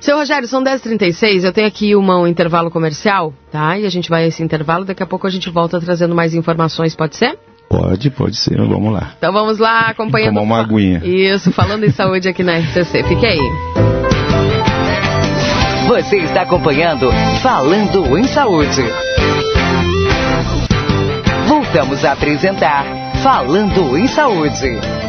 [SPEAKER 1] Seu Rogério, são 10h36, eu tenho aqui uma, um intervalo comercial, tá? E a gente vai a esse intervalo, daqui a pouco a gente volta trazendo mais informações, pode ser?
[SPEAKER 2] Pode, pode ser, vamos lá.
[SPEAKER 1] Então vamos lá, acompanhando...
[SPEAKER 2] Tomar uma aguinha.
[SPEAKER 1] Isso, falando em saúde aqui na RCC, fique aí.
[SPEAKER 4] Você está acompanhando Falando em Saúde. Voltamos a apresentar Falando em Saúde.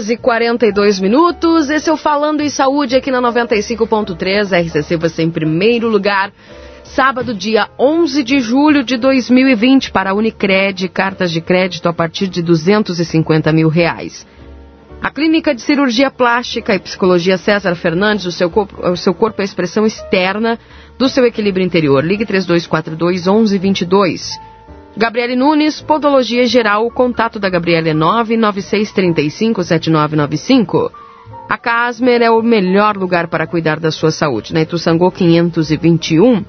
[SPEAKER 1] Horas e 42 minutos. Esse é o Falando em Saúde aqui na 95.3. RCC você em primeiro lugar. Sábado, dia 11 de julho de 2020, para a Unicred, cartas de crédito a partir de 250 mil reais. A Clínica de Cirurgia Plástica e Psicologia César Fernandes, o seu corpo, o seu corpo é a expressão externa do seu equilíbrio interior. Ligue 3242 1122. Gabriele Nunes, Podologia Geral, o contato da Gabriele é 996357995. A Casmer é o melhor lugar para cuidar da sua saúde, na Ituçangô 521.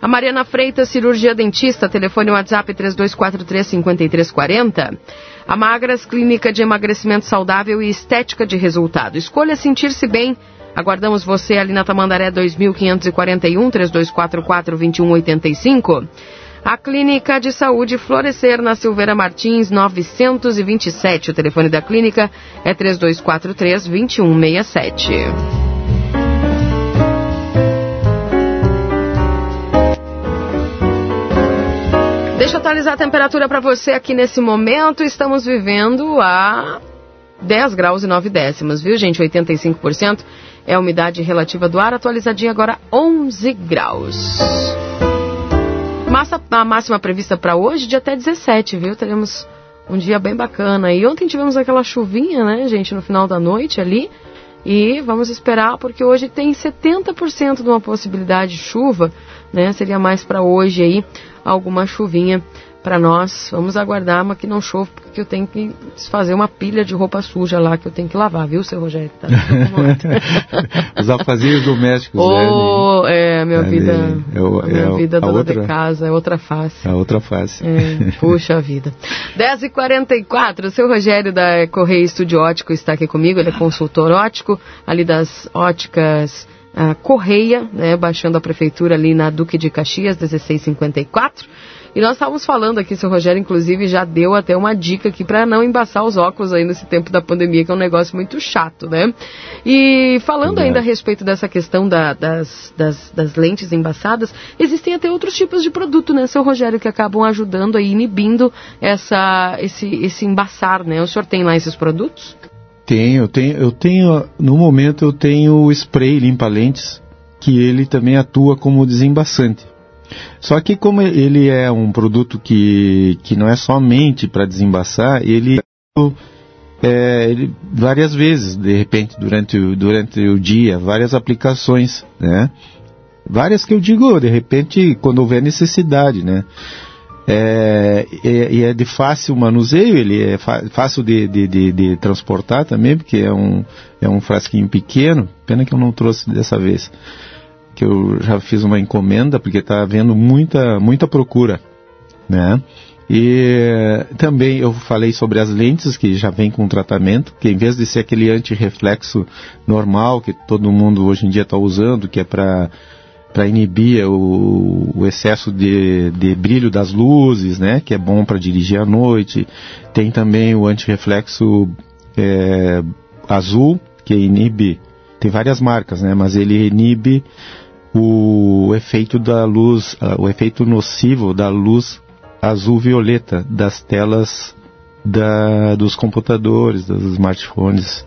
[SPEAKER 1] A Mariana Freitas, cirurgia dentista, telefone WhatsApp 3243-5340. A Magras, clínica de emagrecimento saudável e estética de resultado. Escolha sentir-se bem. Aguardamos você ali na Tamandaré 2541 3244 2185. A Clínica de Saúde Florescer na Silveira Martins 927. O telefone da clínica é 3243 2167. Deixa eu atualizar a temperatura para você aqui nesse momento. Estamos vivendo a 10 graus e 9 décimos, viu, gente? 85% é a umidade relativa do ar, atualizadinha agora 11 graus. Massa, a máxima prevista para hoje de até 17, viu? Teremos um dia bem bacana. E ontem tivemos aquela chuvinha, né, gente, no final da noite ali. E vamos esperar, porque hoje tem 70% de uma possibilidade de chuva, né? Seria mais para hoje aí, alguma chuvinha para nós. Vamos aguardar, mas que não chova, porque eu tenho que fazer uma pilha de roupa suja lá que eu tenho que lavar, viu, seu Rogério? Tá
[SPEAKER 2] Os afazeres domésticos,
[SPEAKER 1] oh, né? É, minha vida, é, o, a minha é vida dona outra, de casa, é outra face.
[SPEAKER 2] A outra face.
[SPEAKER 1] É, puxa vida. 10h44, o seu Rogério da Correia Estúdio Ótico está aqui comigo, ele é consultor ótico, ali das óticas... Uh, Correia, né, baixando a prefeitura ali na Duque de Caxias, 1654. E nós estávamos falando aqui, seu Rogério, inclusive, já deu até uma dica aqui para não embaçar os óculos aí nesse tempo da pandemia, que é um negócio muito chato, né? E falando ainda a respeito dessa questão da, das, das, das, lentes embaçadas, existem até outros tipos de produto, né, seu Rogério, que acabam ajudando aí, inibindo essa, esse, esse embaçar, né? O senhor tem lá esses produtos?
[SPEAKER 2] Tenho, eu tenho, eu tenho, no momento eu tenho o spray limpa-lentes, que ele também atua como desembaçante. Só que como ele é um produto que, que não é somente para desembaçar, ele, é, ele várias vezes, de repente, durante, o, durante o dia, várias aplicações, né? Várias que eu digo, de repente, quando houver necessidade, né? É, e é, é, de fácil manuseio, ele é fácil de, de, de, de, transportar também, porque é um, é um frasquinho pequeno, pena que eu não trouxe dessa vez que eu já fiz uma encomenda, porque está havendo muita, muita procura, né? E também eu falei sobre as lentes que já vem com tratamento, que em vez de ser aquele antirreflexo normal que todo mundo hoje em dia está usando, que é para para inibir o, o, excesso de, de brilho das luzes, né, que é bom para dirigir à noite. Tem também o antirreflexo é, azul, que inibe, tem várias marcas, né, mas ele inibe o efeito da luz, uh, o efeito nocivo da luz azul-violeta das telas da, dos computadores, dos smartphones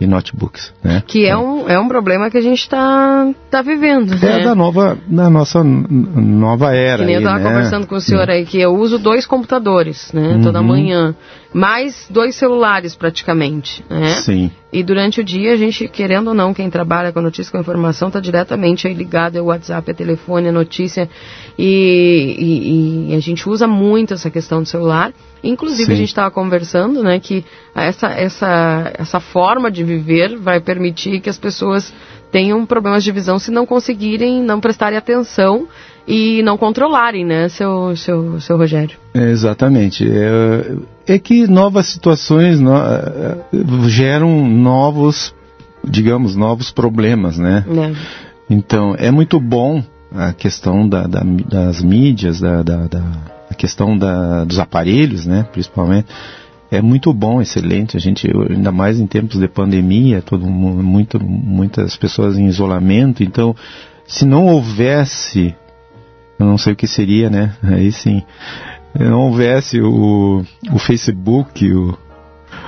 [SPEAKER 2] e notebooks, né?
[SPEAKER 1] Que é um, é um problema que a gente está tá vivendo,
[SPEAKER 2] É
[SPEAKER 1] né?
[SPEAKER 2] da nova, da nossa nova era.
[SPEAKER 1] Que nem
[SPEAKER 2] aí,
[SPEAKER 1] eu estava
[SPEAKER 2] né?
[SPEAKER 1] conversando com o senhor aí, que eu uso dois computadores, né? Uhum. Toda manhã. Mais dois celulares, praticamente, né?
[SPEAKER 2] Sim.
[SPEAKER 1] E durante o dia, a gente, querendo ou não, quem trabalha com notícia, com informação, está diretamente aí ligado, é o WhatsApp, é telefone, é notícia. E, e, e, a gente usa muito essa questão do celular. Inclusive, Sim. a gente estava conversando, né, que essa, essa, essa forma de viver vai permitir que as pessoas tenham problemas de visão se não conseguirem, não prestarem atenção e não controlarem, né, seu, seu, seu Rogério?
[SPEAKER 2] É, exatamente. É, é, que novas situações no, é, geram novos, digamos, novos problemas, né? É. Então, é muito bom a questão da, da, das mídias, da, da, a questão dos aparelhos, né, principalmente, é muito bom, excelente. A gente, ainda mais em tempos de pandemia, todo muito, muitas pessoas em isolamento. Então, se não houvesse, eu não sei o que seria, né? Aí sim, não houvesse o, o Facebook, o,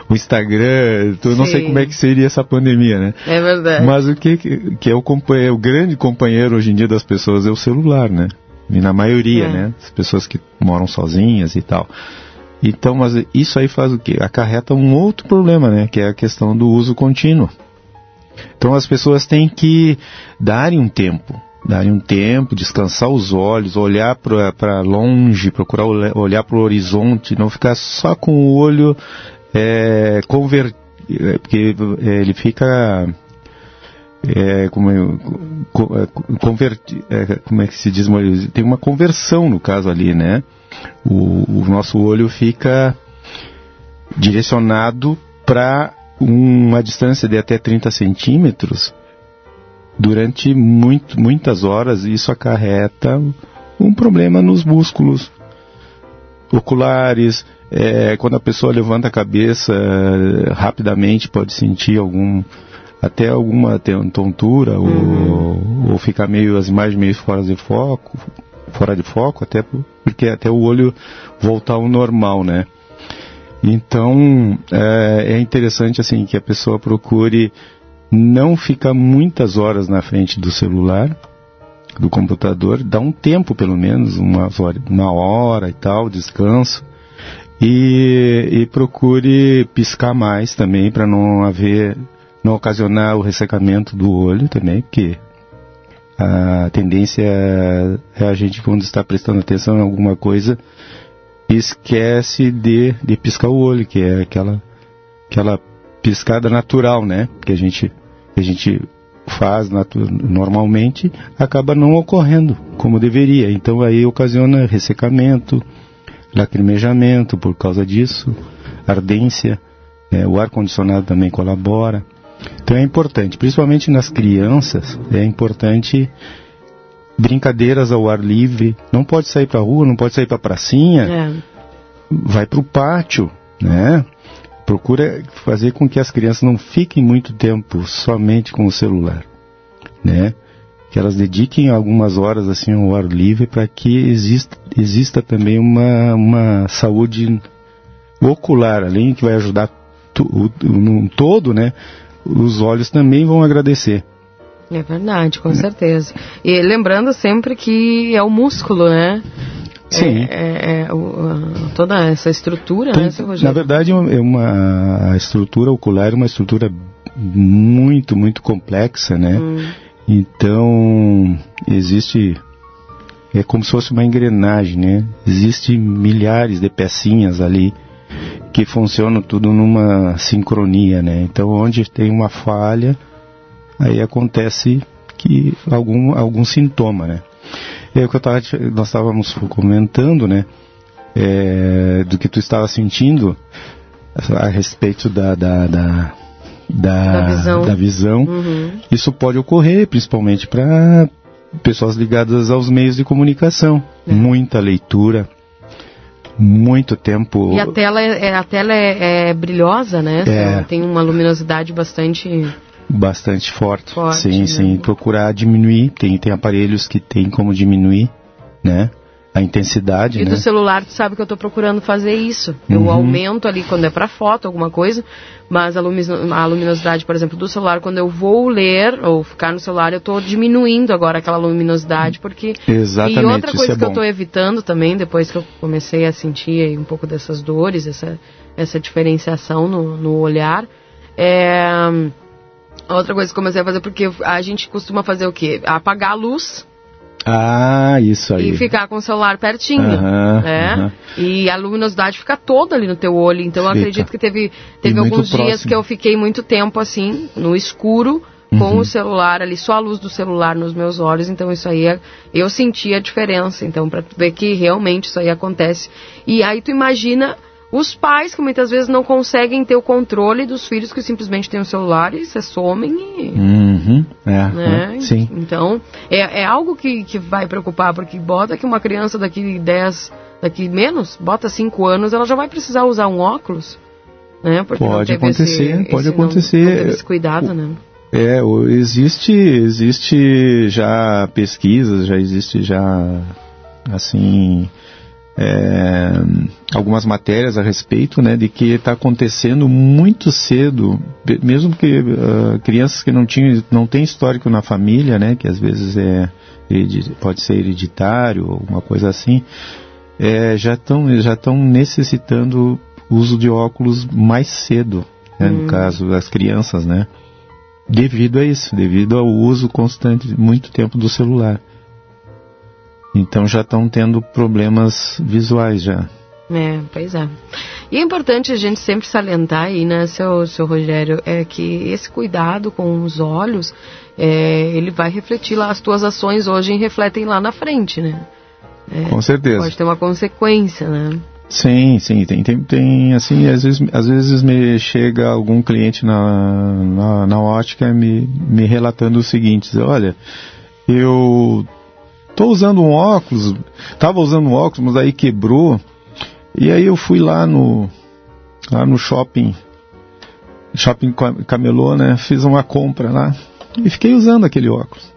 [SPEAKER 2] o Instagram, eu não sei como é que seria essa pandemia, né?
[SPEAKER 1] É verdade.
[SPEAKER 2] Mas o que, que é o, o grande companheiro hoje em dia das pessoas é o celular, né? E na maioria, é. né? As pessoas que moram sozinhas e tal. Então, mas isso aí faz o quê? Acarreta um outro problema, né? Que é a questão do uso contínuo. Então as pessoas têm que darem um tempo, darem um tempo, descansar os olhos, olhar para longe, procurar olhar para o horizonte, não ficar só com o olho é, convertido, é, porque é, ele fica é, como, é, converti, é, como é que se diz? Tem uma conversão no caso ali, né? O, o nosso olho fica direcionado para uma distância de até 30 centímetros durante muito, muitas horas. Isso acarreta um problema nos músculos oculares. É, quando a pessoa levanta a cabeça rapidamente pode sentir algum até alguma tontura uhum. ou, ou ficar meio as imagens meio fora de foco fora de foco até porque até o olho voltar ao normal né então é, é interessante assim que a pessoa procure não ficar muitas horas na frente do celular, do computador, dá um tempo pelo menos, uma hora, uma hora e tal, descanso, e, e procure piscar mais também para não haver, não ocasionar o ressecamento do olho também, porque a tendência é a gente quando está prestando atenção em alguma coisa esquece de, de piscar o olho, que é aquela, aquela piscada natural, né? Que a gente, que a gente faz normalmente, acaba não ocorrendo como deveria. Então aí ocasiona ressecamento, lacrimejamento por causa disso, ardência, né? o ar-condicionado também colabora. Então é importante, principalmente nas crianças, é importante brincadeiras ao ar livre, não pode sair para a rua, não pode sair para a pracinha, é. vai para o pátio, né? Procura fazer com que as crianças não fiquem muito tempo somente com o celular, né? Que elas dediquem algumas horas assim ao ar livre para que exista, exista também uma, uma saúde ocular, além que vai ajudar no todo, né? Os olhos também vão agradecer.
[SPEAKER 1] É verdade, com certeza. E lembrando sempre que é o músculo, né?
[SPEAKER 2] Sim.
[SPEAKER 1] É, é, é o, toda essa estrutura, Tem, né, seu
[SPEAKER 2] Na verdade, é uma, a estrutura ocular é uma estrutura muito, muito complexa, né? Hum. Então, existe. É como se fosse uma engrenagem, né? Existem milhares de pecinhas ali que funcionam tudo numa sincronia, né? Então, onde tem uma falha, aí acontece que algum, algum sintoma, né? É o que eu tava, nós estávamos comentando, né? É, do que tu estava sentindo a respeito da, da, da, da, da visão. Da visão. Uhum. Isso pode ocorrer principalmente para pessoas ligadas aos meios de comunicação. É. Muita leitura, muito tempo.
[SPEAKER 1] E a tela, é, a tela é, é brilhosa, né? É. Tem uma luminosidade bastante
[SPEAKER 2] Bastante forte. forte sim, né? sim. Procurar diminuir. Tem, tem aparelhos que tem como diminuir, né? A intensidade,
[SPEAKER 1] e
[SPEAKER 2] né?
[SPEAKER 1] do celular, tu sabe que eu estou procurando fazer isso. Eu uhum. aumento ali quando é para foto, alguma coisa, mas a, a, luminosidade, por exemplo, do celular, quando eu vou ler ou ficar no celular, eu estou diminuindo agora aquela luminosidade, porque...
[SPEAKER 2] Exatamente,
[SPEAKER 1] E outra coisa
[SPEAKER 2] é
[SPEAKER 1] que
[SPEAKER 2] bom.
[SPEAKER 1] eu estou evitando também, depois que eu comecei a sentir um pouco dessas dores, essa, essa diferenciação no, no olhar, é Outra coisa que comecei a fazer, porque a gente costuma fazer o quê? Apagar a luz.
[SPEAKER 2] Ah, isso aí.
[SPEAKER 1] E ficar com o celular pertinho, uhum, né? Uhum. E a luminosidade fica toda ali no teu olho. Então eu acredito que teve, teve alguns dias próximo. que eu fiquei muito tempo assim, no escuro, com uhum. o celular ali, só a luz do celular nos meus olhos. Então isso aí, é, eu senti a diferença. Então, para ver que realmente isso aí acontece. E aí tu imagina os pais que muitas vezes não conseguem ter o controle dos filhos que simplesmente têm o celular e se somem e.
[SPEAKER 2] Uhum, é,
[SPEAKER 1] né?
[SPEAKER 2] é, sim.
[SPEAKER 1] Então, é, é algo que, que vai preocupar, porque bota que uma criança daqui 10, daqui menos, bota 5 anos, ela já vai precisar usar um óculos. Né?
[SPEAKER 2] Porque pode acontecer, esse, pode esse acontecer. Não,
[SPEAKER 1] não esse cuidado, né?
[SPEAKER 2] É, existe, existe já pesquisas, já existe já assim é, algumas matérias a respeito, né, de que está acontecendo muito cedo, mesmo que uh, crianças que não tinham, não têm histórico na família, né, que às vezes é pode ser hereditário, alguma coisa assim, é, já estão já estão necessitando uso de óculos mais cedo, né, hum. no caso das crianças, né, devido a isso, devido ao uso constante muito tempo do celular. Então já estão tendo problemas visuais já.
[SPEAKER 1] É, pois é. E é importante a gente sempre salientar aí, né, seu, seu Rogério, é que esse cuidado com os olhos, é, ele vai refletir lá, as tuas ações hoje refletem lá na frente, né?
[SPEAKER 2] É, com certeza.
[SPEAKER 1] Pode ter uma consequência, né?
[SPEAKER 2] Sim, sim, tem, tem, tem assim, às vezes, às vezes me chega algum cliente na, na, na ótica me, me relatando o seguinte, olha, eu tô usando um óculos, tava usando um óculos, mas aí quebrou, e aí eu fui lá no, lá no shopping, shopping camelô, né, fiz uma compra lá, e fiquei usando aquele óculos.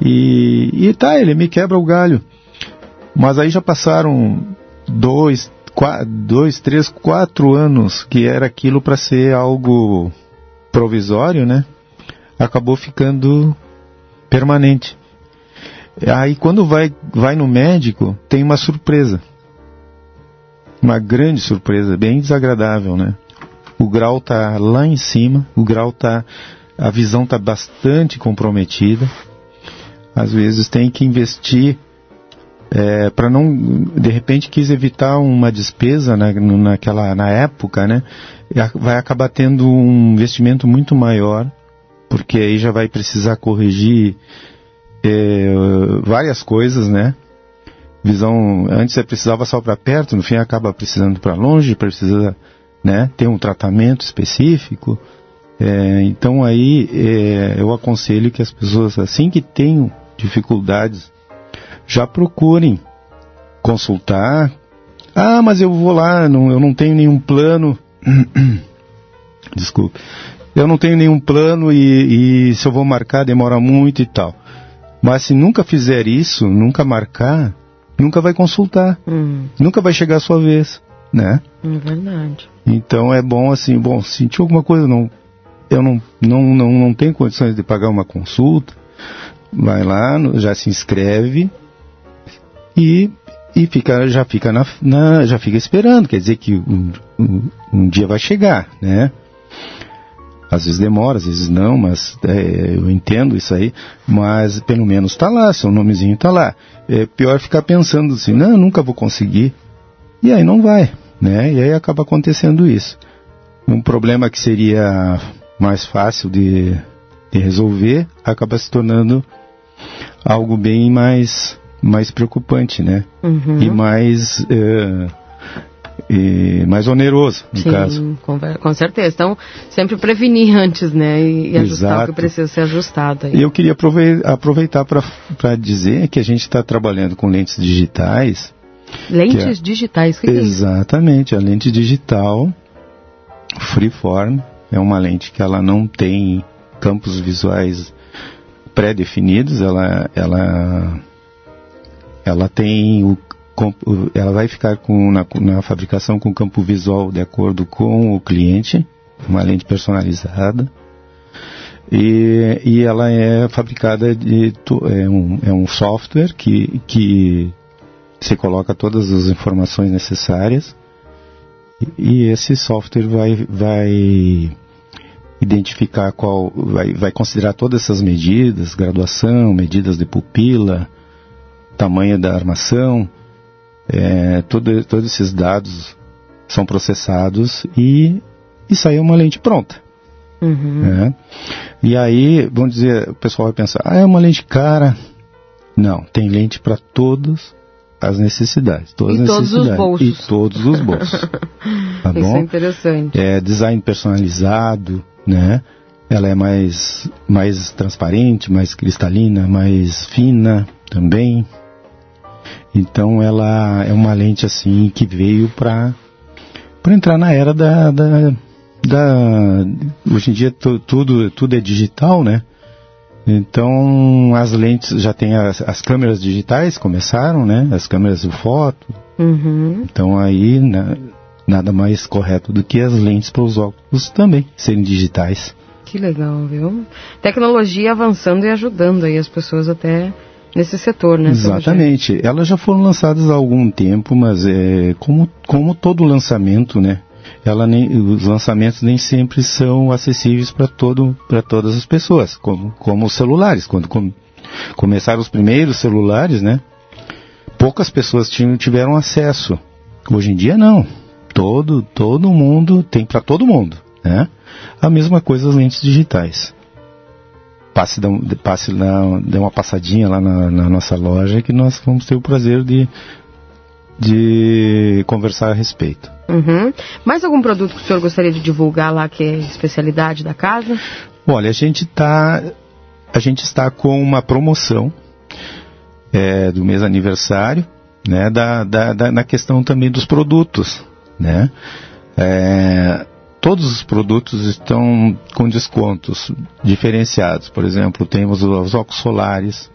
[SPEAKER 2] E, e tá, ele me quebra o galho. Mas aí já passaram dois, quatro, dois, três, quatro anos que era aquilo para ser algo provisório, né? Acabou ficando permanente. Aí quando vai, vai no médico, tem uma surpresa. Uma grande surpresa, bem desagradável, né? O grau tá lá em cima, o grau tá. A visão tá bastante comprometida. Às vezes tem que investir é, para não de repente quis evitar uma despesa na, naquela na época né vai acabar tendo um investimento muito maior porque aí já vai precisar corrigir é, várias coisas né visão antes você precisava só para perto no fim acaba precisando para longe precisa né ter um tratamento específico é, então aí é, eu aconselho que as pessoas assim que tenham dificuldades já procurem consultar. Ah, mas eu vou lá, não, eu não tenho nenhum plano. Desculpe. Eu não tenho nenhum plano e, e se eu vou marcar demora muito e tal. Mas se nunca fizer isso, nunca marcar, nunca vai consultar. Hum. Nunca vai chegar a sua vez, né?
[SPEAKER 1] É verdade.
[SPEAKER 2] Então é bom assim, bom, sentiu alguma coisa, não, eu não, não, não, não tenho condições de pagar uma consulta, vai lá, já se inscreve, e, e fica, já, fica na, na, já fica esperando, quer dizer que um, um, um, dia vai chegar, né? Às vezes demora, às vezes não, mas é, eu entendo isso aí, mas pelo menos está lá, seu nomezinho está lá. É pior ficar pensando assim, não, nunca vou conseguir, e aí não vai, né? E aí acaba acontecendo isso. Um problema que seria mais fácil de, de resolver acaba se tornando algo bem mais mais preocupante, né? Uhum. E mais uh, e mais oneroso, no
[SPEAKER 1] Sim,
[SPEAKER 2] caso.
[SPEAKER 1] Com, com certeza. Então, sempre prevenir antes, né? E, e ajustar o que precisa ser ajustado.
[SPEAKER 2] Aí. Eu queria aproveitar para dizer que a gente está trabalhando com lentes digitais.
[SPEAKER 1] Lentes é, digitais, que
[SPEAKER 2] Exatamente, é a lente digital Freeform é uma lente que ela não tem campos visuais pré-definidos, ela, ela ela tem o ela vai ficar com, na, na, fabricação com campo visual de acordo com o cliente, uma lente personalizada. E, e ela é fabricada de é um, é um software que, que você coloca todas as informações necessárias e, esse software vai, vai identificar qual vai, vai considerar todas essas medidas, graduação, medidas de pupila, tamanho da armação, é, todo, todos esses dados são processados e, e sai uma lente pronta. Uhum. Né? E aí, vamos dizer, o pessoal vai pensar, ah, é uma lente cara. Não, tem lente para todas as necessidades. Todas
[SPEAKER 1] e
[SPEAKER 2] todos
[SPEAKER 1] os bolsos.
[SPEAKER 2] E todos os bolsos. tá
[SPEAKER 1] Isso
[SPEAKER 2] bom?
[SPEAKER 1] é interessante.
[SPEAKER 2] É design personalizado, né? Ela é mais, mais transparente, mais cristalina, mais fina também. Então ela é uma lente assim que veio para para entrar na era da, da, da hoje em dia tudo tudo é digital, né? Então as lentes já tem as, as câmeras digitais começaram, né? As câmeras de foto,
[SPEAKER 1] Uhum.
[SPEAKER 2] Então aí né, nada mais correto do que as lentes para os óculos também serem digitais.
[SPEAKER 1] Que legal, viu? Tecnologia avançando e ajudando aí as pessoas até nesse setor, né?
[SPEAKER 2] Exatamente. Elas já foram lançadas há algum tempo, mas é como, como todo lançamento, né? Ela nem, os lançamentos nem sempre são acessíveis para todo para todas as pessoas, como, como os celulares. Quando com, começaram os primeiros celulares, né? Poucas pessoas tinham, tiveram acesso. Hoje em dia não. Todo todo mundo tem para todo mundo, né? A mesma coisa as lentes digitais passe, passe na, dê uma passadinha lá na, na, nossa loja que nós vamos ter o prazer de, de conversar a respeito.
[SPEAKER 1] Uhum. Mais algum produto que o senhor gostaria de divulgar lá que é especialidade da casa?
[SPEAKER 2] Olha, a gente tá, a gente está com uma promoção é, do mês aniversário, né, da, da, da, na questão também dos produtos, né. É, todos os produtos estão com descontos diferenciados. Por exemplo, temos os óculos solares,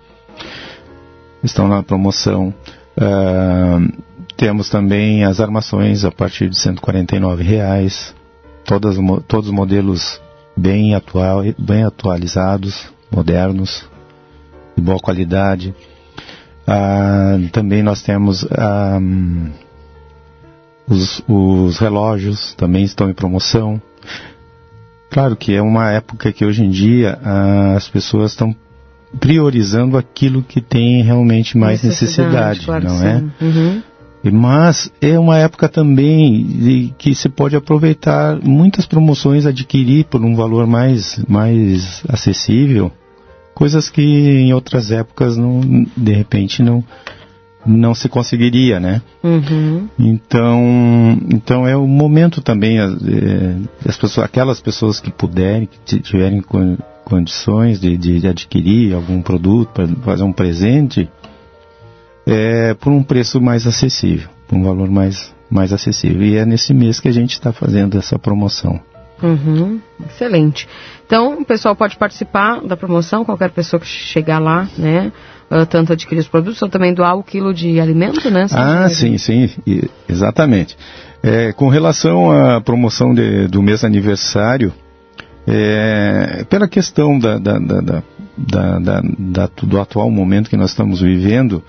[SPEAKER 2] estão na promoção. Uh, temos também as armações a partir de 149 reais, todas, todos os modelos bem, atual, bem atualizados, modernos, de boa qualidade. Uh, também nós temos uh, os, os relógios também estão em promoção. Claro que é uma época que hoje em dia ah, as pessoas estão priorizando aquilo que tem realmente mais necessidade, necessidade claro não é? Uhum. Mas é uma época também de, que se pode aproveitar muitas promoções, adquirir por um valor mais, mais acessível, coisas que em outras épocas não, de repente não, não se conseguiria, né?
[SPEAKER 1] Uhum.
[SPEAKER 2] Então, então é o momento também as, é, as pessoas, aquelas pessoas que puderem, que tiverem condições de, de, adquirir algum produto para fazer um presente, é, por um preço mais acessível, por um valor mais mais acessível. E é nesse mês que a gente está fazendo essa promoção.
[SPEAKER 1] Uhum, excelente. Então, o pessoal pode participar da promoção, qualquer pessoa que chegar lá, né? Uh, tanto adquirir os produtos, ou também doar o quilo de alimento, né?
[SPEAKER 2] Ah, sim, sim, exatamente. É, com relação à promoção de, do mês aniversário, é, pela questão da, da, da, do atual momento que nós estamos vivendo,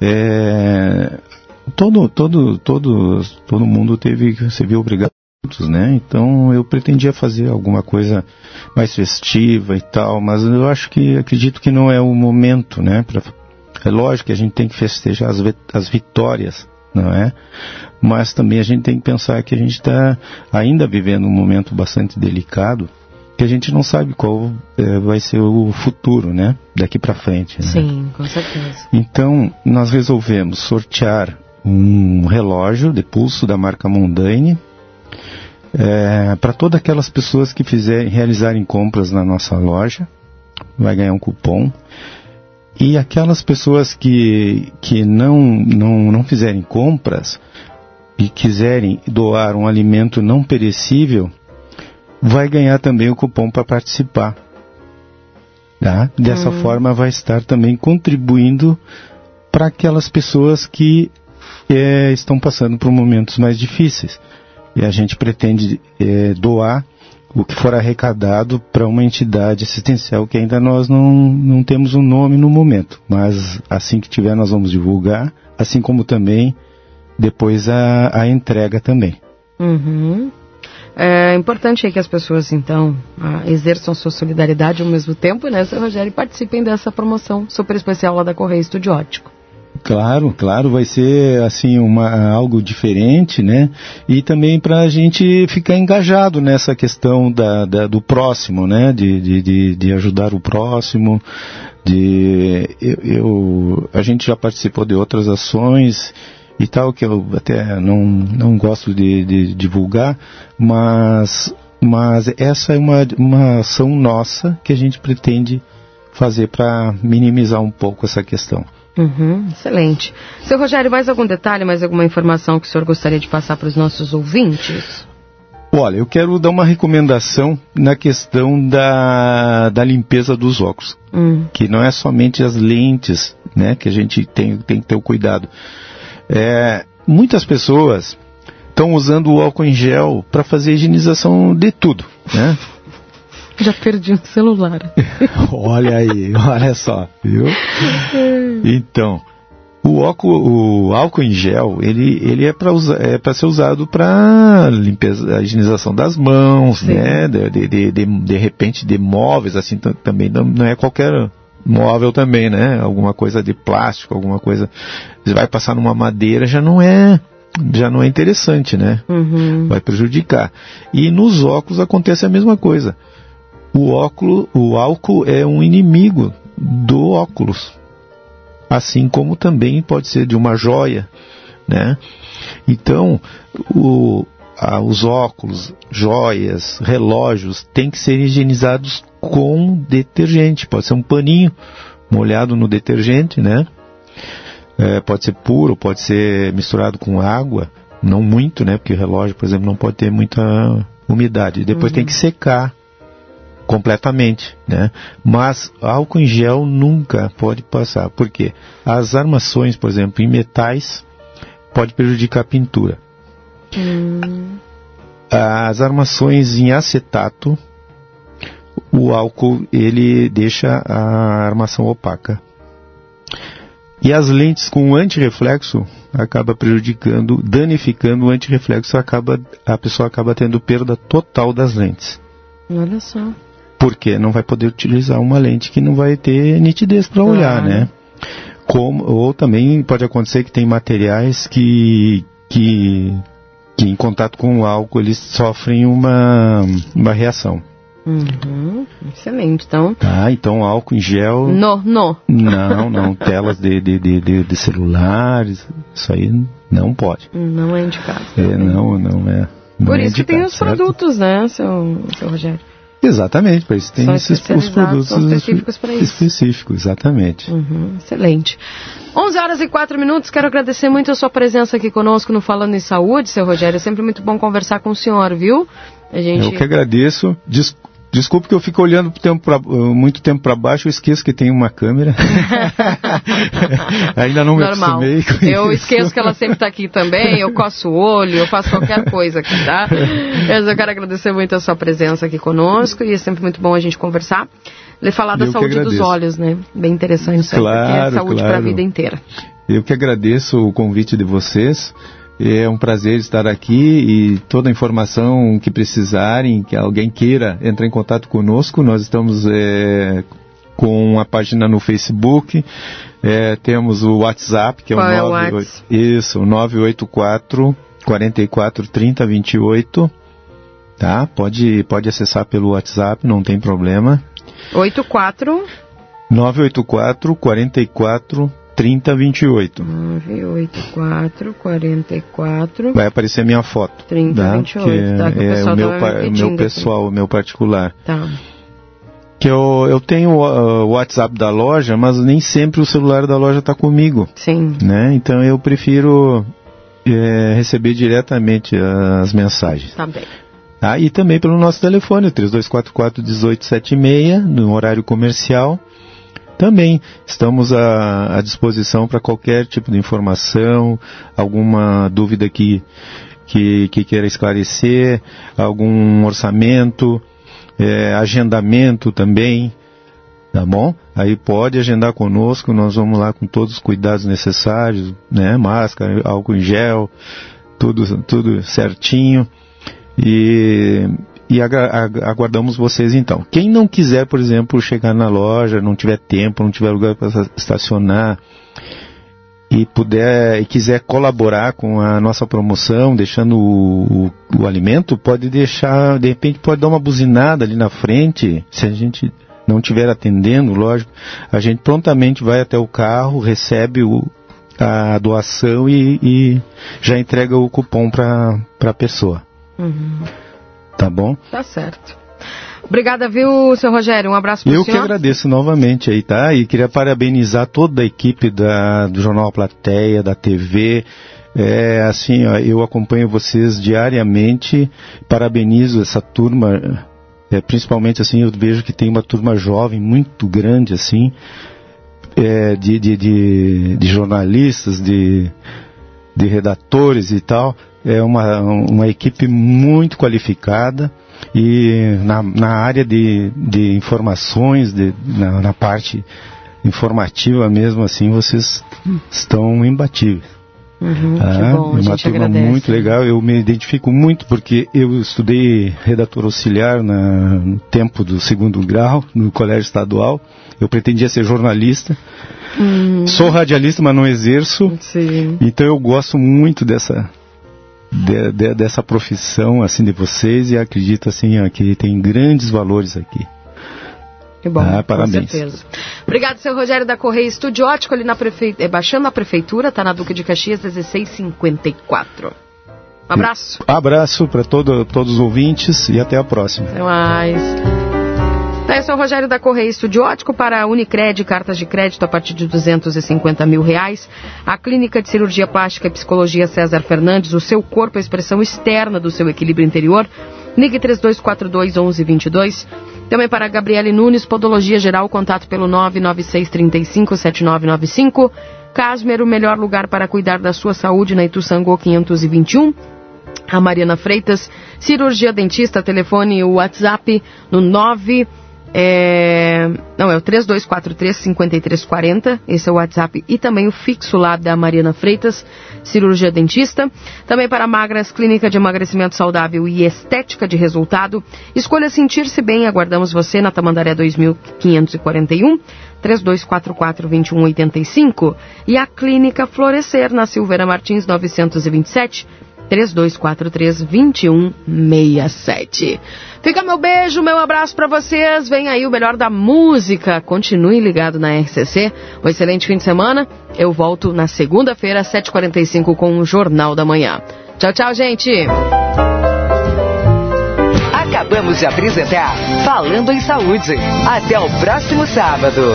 [SPEAKER 2] é, todo, todo, todo, todo mundo teve, se viu obrigado né? Então eu pretendia fazer alguma coisa mais festiva e tal, mas eu acho que acredito que não é o momento, né? Pra, é lógico que a gente tem que festejar as, as vitórias, não é? Mas também a gente tem que pensar que a gente está ainda vivendo um momento bastante delicado, que a gente não sabe qual é, vai ser o futuro, né? Daqui para frente. Né?
[SPEAKER 1] Sim, com certeza.
[SPEAKER 2] Então nós resolvemos sortear um relógio de pulso da marca Mondane é, para todas aquelas pessoas que fizerem, realizarem compras na nossa loja, vai ganhar um cupom. E aquelas pessoas que, que não, não, não fizerem compras e quiserem doar um alimento não perecível, vai ganhar também o cupom para participar. Tá? Dessa hum. forma, vai estar também contribuindo para aquelas pessoas que é, estão passando por momentos mais difíceis e a gente pretende é, doar o que for arrecadado para uma entidade assistencial que ainda nós não, não temos um nome no momento, mas assim que tiver nós vamos divulgar, assim como também depois a, a entrega também.
[SPEAKER 1] Uhum. É importante que as pessoas, então, exerçam sua solidariedade ao mesmo tempo, né, seu Rogério, e participem dessa promoção super especial lá da Correia Estúdio Ótico.
[SPEAKER 2] Claro, claro, vai ser assim uma, algo diferente, né? E também para a gente ficar engajado nessa questão da, da do próximo, né? De, de, de, de, ajudar o próximo. De, eu, eu, a gente já participou de outras ações e tal que eu até não, não gosto de, de divulgar, mas, mas essa é uma, uma ação nossa que a gente pretende fazer para minimizar um pouco essa questão.
[SPEAKER 1] Uhum, excelente. Seu Rogério, mais algum detalhe, mais alguma informação que o senhor gostaria de passar para os nossos ouvintes?
[SPEAKER 2] Olha, eu quero dar uma recomendação na questão da, da limpeza dos óculos, hum. que não é somente as lentes, né, que a gente tem, tem que ter o cuidado. É, muitas pessoas estão usando o álcool em gel para fazer higienização de tudo, né?
[SPEAKER 1] Já perdi um celular.
[SPEAKER 2] olha aí, olha só, viu? Então, o álcool, o álcool em gel, ele, ele é para é ser usado para limpeza, a higienização das mãos, Sim. né? De, de, de, de, repente de móveis, assim também não, não é qualquer móvel também, né? Alguma coisa de plástico, alguma coisa. Você vai passar numa madeira, já não é já não é interessante, né? Uhum. Vai prejudicar. E nos óculos acontece a mesma coisa. O óculo, o álcool é um inimigo do óculos assim como também pode ser de uma joia, né? Então, o, a, os óculos, joias, relógios têm que ser higienizados com detergente. Pode ser um paninho molhado no detergente, né? É, pode ser puro, pode ser misturado com água, não muito, né? Porque o relógio, por exemplo, não pode ter muita umidade. Depois uhum. tem que secar completamente, né? Mas álcool em gel nunca pode passar, porque as armações, por exemplo, em metais, pode prejudicar a pintura. Hum. As armações em acetato, o álcool ele deixa a armação opaca. E as lentes com antirreflexo acaba prejudicando, danificando o antirreflexo, acaba, a pessoa acaba tendo perda total das lentes.
[SPEAKER 1] Olha só
[SPEAKER 2] porque não vai poder utilizar uma lente que não vai ter nitidez para olhar, né? Como, ou também pode acontecer que tem materiais que, que, que em contato com o álcool eles sofrem uma, uma reação.
[SPEAKER 1] Uhum, excelente, então.
[SPEAKER 2] Ah, então álcool em gel.
[SPEAKER 1] No, no.
[SPEAKER 2] Não, não. Telas de, de, de, de, de celulares, isso aí não pode.
[SPEAKER 1] Não é indicado.
[SPEAKER 2] É, não, não é. Não
[SPEAKER 1] Por
[SPEAKER 2] é
[SPEAKER 1] isso indicado, que tem os certo? produtos, né, seu, seu Rogério?
[SPEAKER 2] Exatamente, para isso tem esses os produtos
[SPEAKER 1] específicos para isso.
[SPEAKER 2] Específicos, exatamente.
[SPEAKER 1] Uhum, excelente. 11 horas e 4 minutos, quero agradecer muito a sua presença aqui conosco no Falando em Saúde, seu Rogério. É sempre muito bom conversar com o senhor, viu?
[SPEAKER 2] A gente... Eu que agradeço. Des Desculpe que eu fico olhando tempo pra, uh, muito tempo para baixo, eu esqueço que tem uma câmera. Ainda não me Normal. acostumei com
[SPEAKER 1] Eu isso. esqueço que ela sempre está aqui também, eu coço o olho, eu faço qualquer coisa aqui, tá? Mas eu quero agradecer muito a sua presença aqui conosco e é sempre muito bom a gente conversar. Ele falar da eu saúde dos olhos, né? Bem interessante isso claro, porque é saúde claro. para a vida inteira.
[SPEAKER 2] Eu que agradeço o convite de vocês. É um prazer estar aqui e toda a informação que precisarem, que alguém queira entrar em contato conosco, nós estamos é, com a página no Facebook, é, temos o WhatsApp, que é
[SPEAKER 1] Qual
[SPEAKER 2] o,
[SPEAKER 1] 9, é o
[SPEAKER 2] isso, 984 44 30 28. Tá? Pode, pode acessar pelo WhatsApp, não tem problema.
[SPEAKER 1] 84
[SPEAKER 2] 984 44 3028.
[SPEAKER 1] 984 44.
[SPEAKER 2] Vai aparecer minha foto.
[SPEAKER 1] 3028. Tá? Que
[SPEAKER 2] é, o, meu, o meu pessoal, o meu particular.
[SPEAKER 1] Tá.
[SPEAKER 2] Que eu, eu tenho uh, o WhatsApp da loja, mas nem sempre o celular da loja está comigo.
[SPEAKER 1] Sim.
[SPEAKER 2] Né? Então eu prefiro é, receber diretamente as mensagens.
[SPEAKER 1] Tá bem.
[SPEAKER 2] Ah, e também pelo nosso telefone, 3244 1876, no horário comercial. Também estamos à, à disposição para qualquer tipo de informação, alguma dúvida que, que, que queira esclarecer, algum orçamento, é, agendamento também, tá bom? Aí pode agendar conosco, nós vamos lá com todos os cuidados necessários, né? Máscara, álcool em gel, tudo, tudo certinho. E, e aguardamos vocês então. Quem não quiser, por exemplo, chegar na loja, não tiver tempo, não tiver lugar para estacionar e puder e quiser colaborar com a nossa promoção, deixando o, o, o alimento, pode deixar, de repente pode dar uma buzinada ali na frente, se a gente não estiver atendendo, lógico, a gente prontamente vai até o carro, recebe o, a doação e, e já entrega o cupom para a pessoa. Uhum. Tá bom?
[SPEAKER 1] Tá certo. Obrigada, viu, seu Rogério? Um abraço para
[SPEAKER 2] Eu senhor. que agradeço novamente aí, tá? E queria parabenizar toda a equipe da, do Jornal Plateia, da TV. É, assim, ó, eu acompanho vocês diariamente, parabenizo essa turma, é, principalmente assim, eu vejo que tem uma turma jovem muito grande, assim, é, de, de, de, de jornalistas, de de redatores e tal. É uma, uma equipe muito qualificada e na, na área de, de informações, de, na, na parte informativa mesmo assim, vocês estão imbatíveis.
[SPEAKER 1] Uhum, ah, bom, uma turma
[SPEAKER 2] agradece. muito legal, eu me identifico muito porque eu estudei redator auxiliar na, no tempo do segundo grau, no colégio estadual. Eu pretendia ser jornalista. Uhum. Sou radialista, mas não exerço.
[SPEAKER 1] Sim.
[SPEAKER 2] Então eu gosto muito dessa de, de, dessa profissão assim de vocês e acredito assim que tem grandes valores aqui.
[SPEAKER 1] Que bom, ah, parabéns. com certeza. Obrigado, seu Rogério da Correia Estudiótico, ali na prefeitura, é, baixando a prefeitura, tá na Duque de Caxias, 1654. Um abraço.
[SPEAKER 2] Um abraço para todo, todos os ouvintes e até a próxima.
[SPEAKER 1] Até mais. Tá, esse é o Rogério da Correia Estudiótico para a Unicred, cartas de crédito a partir de 250 mil reais. A Clínica de Cirurgia Plástica e Psicologia César Fernandes, o seu corpo é a expressão externa do seu equilíbrio interior. Ligue 3242 1122. Também para Gabriele Nunes, Podologia Geral, contato pelo 996357995. Casmer, o melhor lugar para cuidar da sua saúde na Ituçangô 521. A Mariana Freitas, cirurgia dentista, telefone o WhatsApp no 9 é, não, é o 3243-5340, esse é o WhatsApp, e também o fixo lá da Mariana Freitas, cirurgia dentista. Também para Magras, clínica de emagrecimento saudável e estética de resultado. Escolha sentir-se bem, aguardamos você na Tamandaré 2541. 3244-2185 e a Clínica Florescer na Silveira Martins 927 3243-2167. Fica meu beijo, meu abraço para vocês. Vem aí o melhor da música. Continue ligado na RCC. Um excelente fim de semana. Eu volto na segunda-feira, 7h45, com o Jornal da Manhã. Tchau, tchau, gente.
[SPEAKER 4] Acabamos de apresentar Falando em Saúde. Até o próximo sábado.